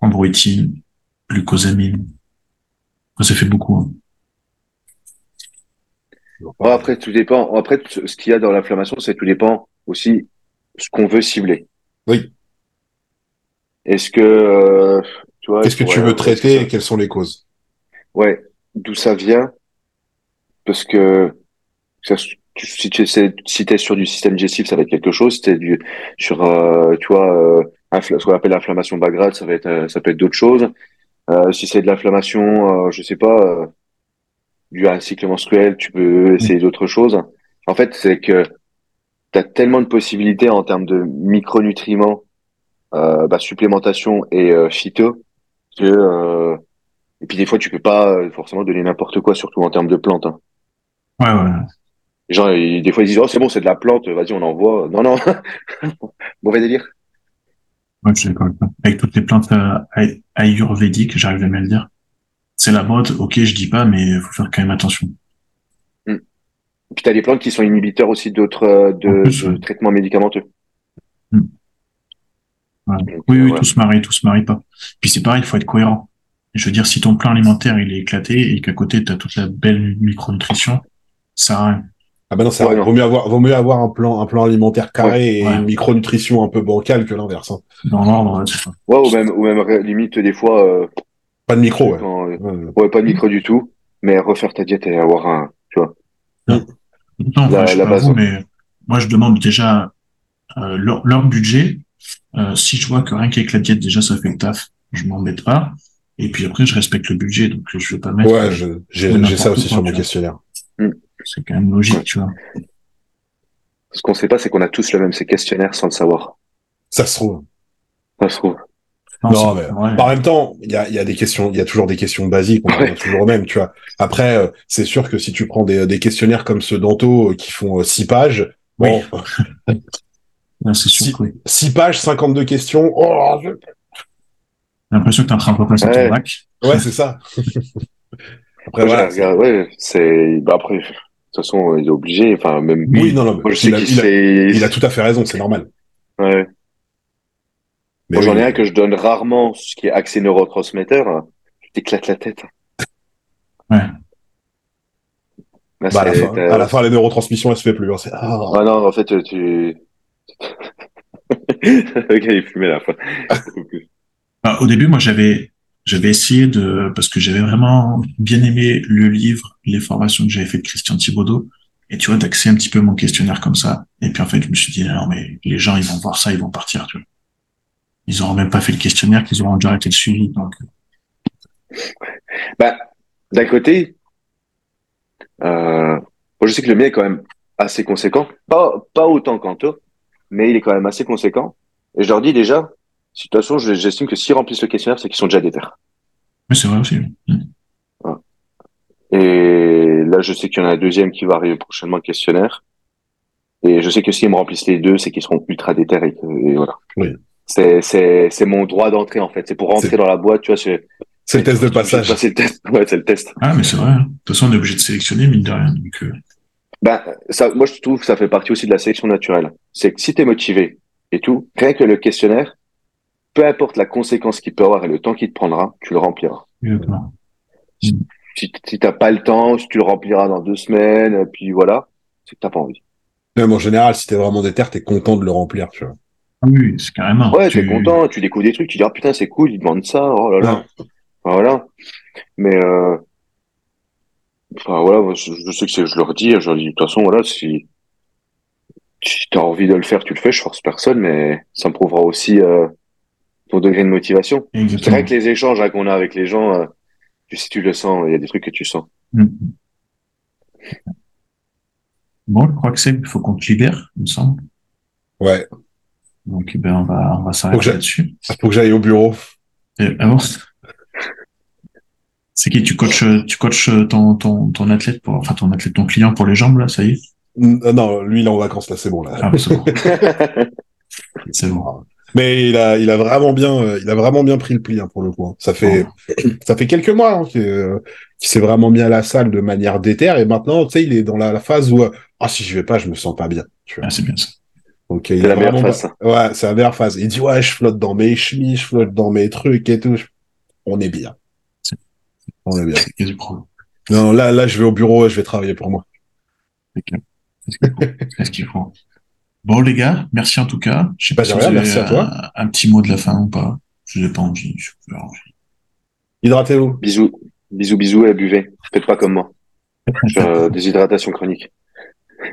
Chondroïtine, glucosamine. Ça, ça fait beaucoup. hein. Après, tout dépend. Après, ce qu'il y a dans l'inflammation, c'est tout dépend aussi ce qu'on veut cibler. Oui. Est-ce que, euh, tu vois, Qu'est-ce que tu veux traiter et que quelles sont les causes? Ouais, d'où ça vient? Parce que si tu essaies- si t'es sur du système digestif, ça va être quelque chose. Si t'es du, sur, euh, tu vois, euh, ce qu'on appelle l'inflammation bas grade, ça va être, euh, ça peut être d'autres choses. Euh, si c'est de l'inflammation, euh, je sais pas, euh, dû à un cycle menstruel, tu peux essayer d'autres choses. En fait, c'est que tu as tellement de possibilités en termes de micronutriments, euh, bah, supplémentation et euh, phyto, que euh, et puis des fois tu peux pas euh, forcément donner n'importe quoi, surtout en termes de plantes. hein. Ouais, ouais. Les gens, ils- des fois ils disent oh c'est bon c'est de la plante, vas-y on envoie. Non non, <laughs> mauvais délire. Ouais, je suis d'accord avec toutes les plantes euh, ay- ayurvédiques, j'arrive jamais à le dire. C'est la mode, ok, je dis pas, mais faut faire quand même attention. Et puis t'as des plantes qui sont inhibiteurs aussi d'autres euh, de, plus, de ouais. traitements médicamenteux. Donc, Oui, euh, oui, ouais. tout se marie, tout se marie pas. Puis c'est pareil, il faut être cohérent. Je veux dire, si ton plan alimentaire il est éclaté et qu'à côté tu as toute la belle micronutrition, ça sert à rien. Ah bah non, ça Ouais, non. vaut mieux avoir, vaut mieux avoir un plan, un plan alimentaire carré et Ouais. une micronutrition un peu bancale que l'inverse. hein. Dans l'ordre, ouais, ou même, ou même limite des fois, euh, Pas de micro, ouais. quand, euh, Ouais. ouais, pas de micro du tout, mais refaire ta diète et avoir un, tu vois. Non, La- enfin, je sais la base. vous, mais moi je demande déjà euh, leur, leur budget. Euh, si je vois que rien qu'avec la diète déjà ça fait le taf, je m'embête pas. Et puis après je respecte le budget, donc je vais pas mettre. Ouais, j'ai ça aussi quoi, sur mon questionnaire. C'est quand même logique, Ouais. tu vois. Ce qu'on sait pas, c'est qu'on a tous le même ces questionnaires sans le savoir. Ça se trouve. Ça se trouve. Non, mais ouais. en même temps, il y a, il y a des questions, il y a toujours des questions basiques, on en Ouais. <laughs> toujours au même, tu vois. Après, euh, c'est sûr que si tu prends des, des questionnaires comme ceux d'Anto euh, qui font euh, six pages, Oui. bon, <laughs> Ouais, c'est sûr Si- que oui. six pages, 52 questions, oh, je- J'ai l'impression que t'es en train de repasser Ouais. ton bac. ouais, c'est ça. <laughs> Après, Ouais, voilà. j'ai regardé- ouais, c'est, bah après, de toute façon, il est obligé, enfin, même, Oui, non, non, moi, je sais il a, il a tout à fait raison, c'est normal. ouais. J'en ai un que je donne rarement, ce qui est accès neurotransmetteur. Tu t'éclates la tête. Ouais. Là, bah, à, la fin, à la fin, les neurotransmissions, elles se fait plus. hein, ah. Non, en fait, tu, <laughs> le gars, il fumait la fin. <laughs> Bah, au début, moi, j'avais, j'avais essayé de, parce que j'avais vraiment bien aimé le livre, les formations que j'avais fait de Christian Thibaudot, et tu vois, d'accès un petit peu mon questionnaire comme ça. Et puis, en fait, je me suis dit, non, mais les gens, ils vont voir ça, ils vont partir, tu vois. Ils auront même pas fait le questionnaire, qu'ils auront déjà arrêté le suivi, donc. Bah, d'un côté, euh, moi, je sais que le mien est quand même assez conséquent. Pas, pas autant qu'Anto, mais il est quand même assez conséquent. Et je leur dis déjà, si, de toute façon, je- j'estime que s'ils remplissent le questionnaire, c'est qu'ils sont déjà déter. Mais c'est vrai aussi. oui. Et là, je sais qu'il y en a un deuxième qui va arriver prochainement, le questionnaire. Et je sais que s'ils me remplissent les deux, c'est qu'ils seront ultra déter et, voilà. c'est c'est c'est mon droit d'entrée en fait. C'est pour rentrer dans la boîte, tu vois. C'est C'est le test de passage. C'est le test. <laughs> Ouais, c'est le test. Ah, mais c'est vrai. hein. De toute façon, on est obligé de sélectionner, mine de rien. Donc, euh, Ben, ça, moi, je trouve que ça fait partie aussi de la sélection naturelle. C'est que si tu es motivé et tout, rien que le questionnaire, peu importe la conséquence qu'il peut avoir et le temps qu'il te prendra, tu le rempliras. exactement. Si, si t'as pas le temps, si tu le rempliras dans deux semaines, et puis voilà, c'est que t'as pas envie. Même en général, si t'es vraiment déter, t'es content de le remplir, tu vois. Oui, c'est carrément. Ouais, Tu- t'es content, tu découvres des trucs, tu dis, ah putain, c'est cool, il demande ça, oh là là. Voilà. Mais, euh, enfin, voilà, je, je sais que c'est, je leur dis, je leur dis, de toute façon, voilà, si, si t'as envie de le faire, tu le fais, je force personne, mais ça me prouvera aussi, euh, ton degré de motivation. C'est vrai que les échanges hein, qu'on a avec les gens, euh, tu, si tu le sens, il y a des trucs que tu sens. Mhm. Bon, je crois que c'est, il faut qu'on te libère, il me semble. Ouais. Donc, eh ben, on va, on va s'arrêter là-dessus. Faut que j'aille au bureau. Et, ah bon? C'est qui tu coaches, tu coaches ton, ton, ton athlète pour, enfin, ton athlète, ton client pour les jambes, là, ça y est? Non, lui, il est en vacances, là, c'est bon, là. Ah, c'est bon. <laughs> C'est bon. Mais il a, il a vraiment bien, il a vraiment bien pris le pli, hein, pour le coup. hein. Ça fait, ça fait quelques mois, hein, qu'il euh, s'est vraiment mis à la salle de manière déter, et maintenant, tu sais, il est dans la, la phase où, euh, ah, si je vais pas, je me sens pas bien, tu vois. Ah, c'est bien ça. Donc, il C'est est la meilleure phase. Ouais, c'est la meilleure phase. Il dit, ouais, je flotte dans mes chemises, je flotte dans mes trucs et tout. On est bien. On est bien. Non, là, là, je vais au bureau et je vais travailler pour moi. C'est ce qu'il faut? Bon, les gars, merci en tout cas. Je sais pas Bah, de si vous avez merci à toi. Un, un petit mot de la fin ou pas. Je n'ai pas envie. Je n'ai pas envie. Hydratez-vous. bisous, bisous, bisous, et buvez. Faites pas comme moi. <laughs> Euh, déshydratation chronique. <laughs>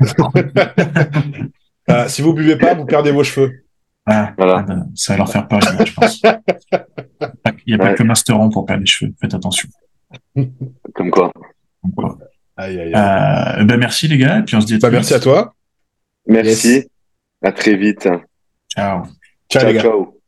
Euh, si vous buvez pas, vous perdez vos cheveux. Ah, Voilà. ah ben, ça va leur faire peur, je pense. <laughs> Il n'y a pas Ouais. que Masteron pour perdre les cheveux. Faites attention. Comme quoi. Donc, voilà. Aïe, aïe, aïe. Euh, ben merci les gars, et puis on se dit à Bah, très merci à vite. Bah, toi. Merci. Yes. À très vite. Ciao. Ciao, les gars. ciao.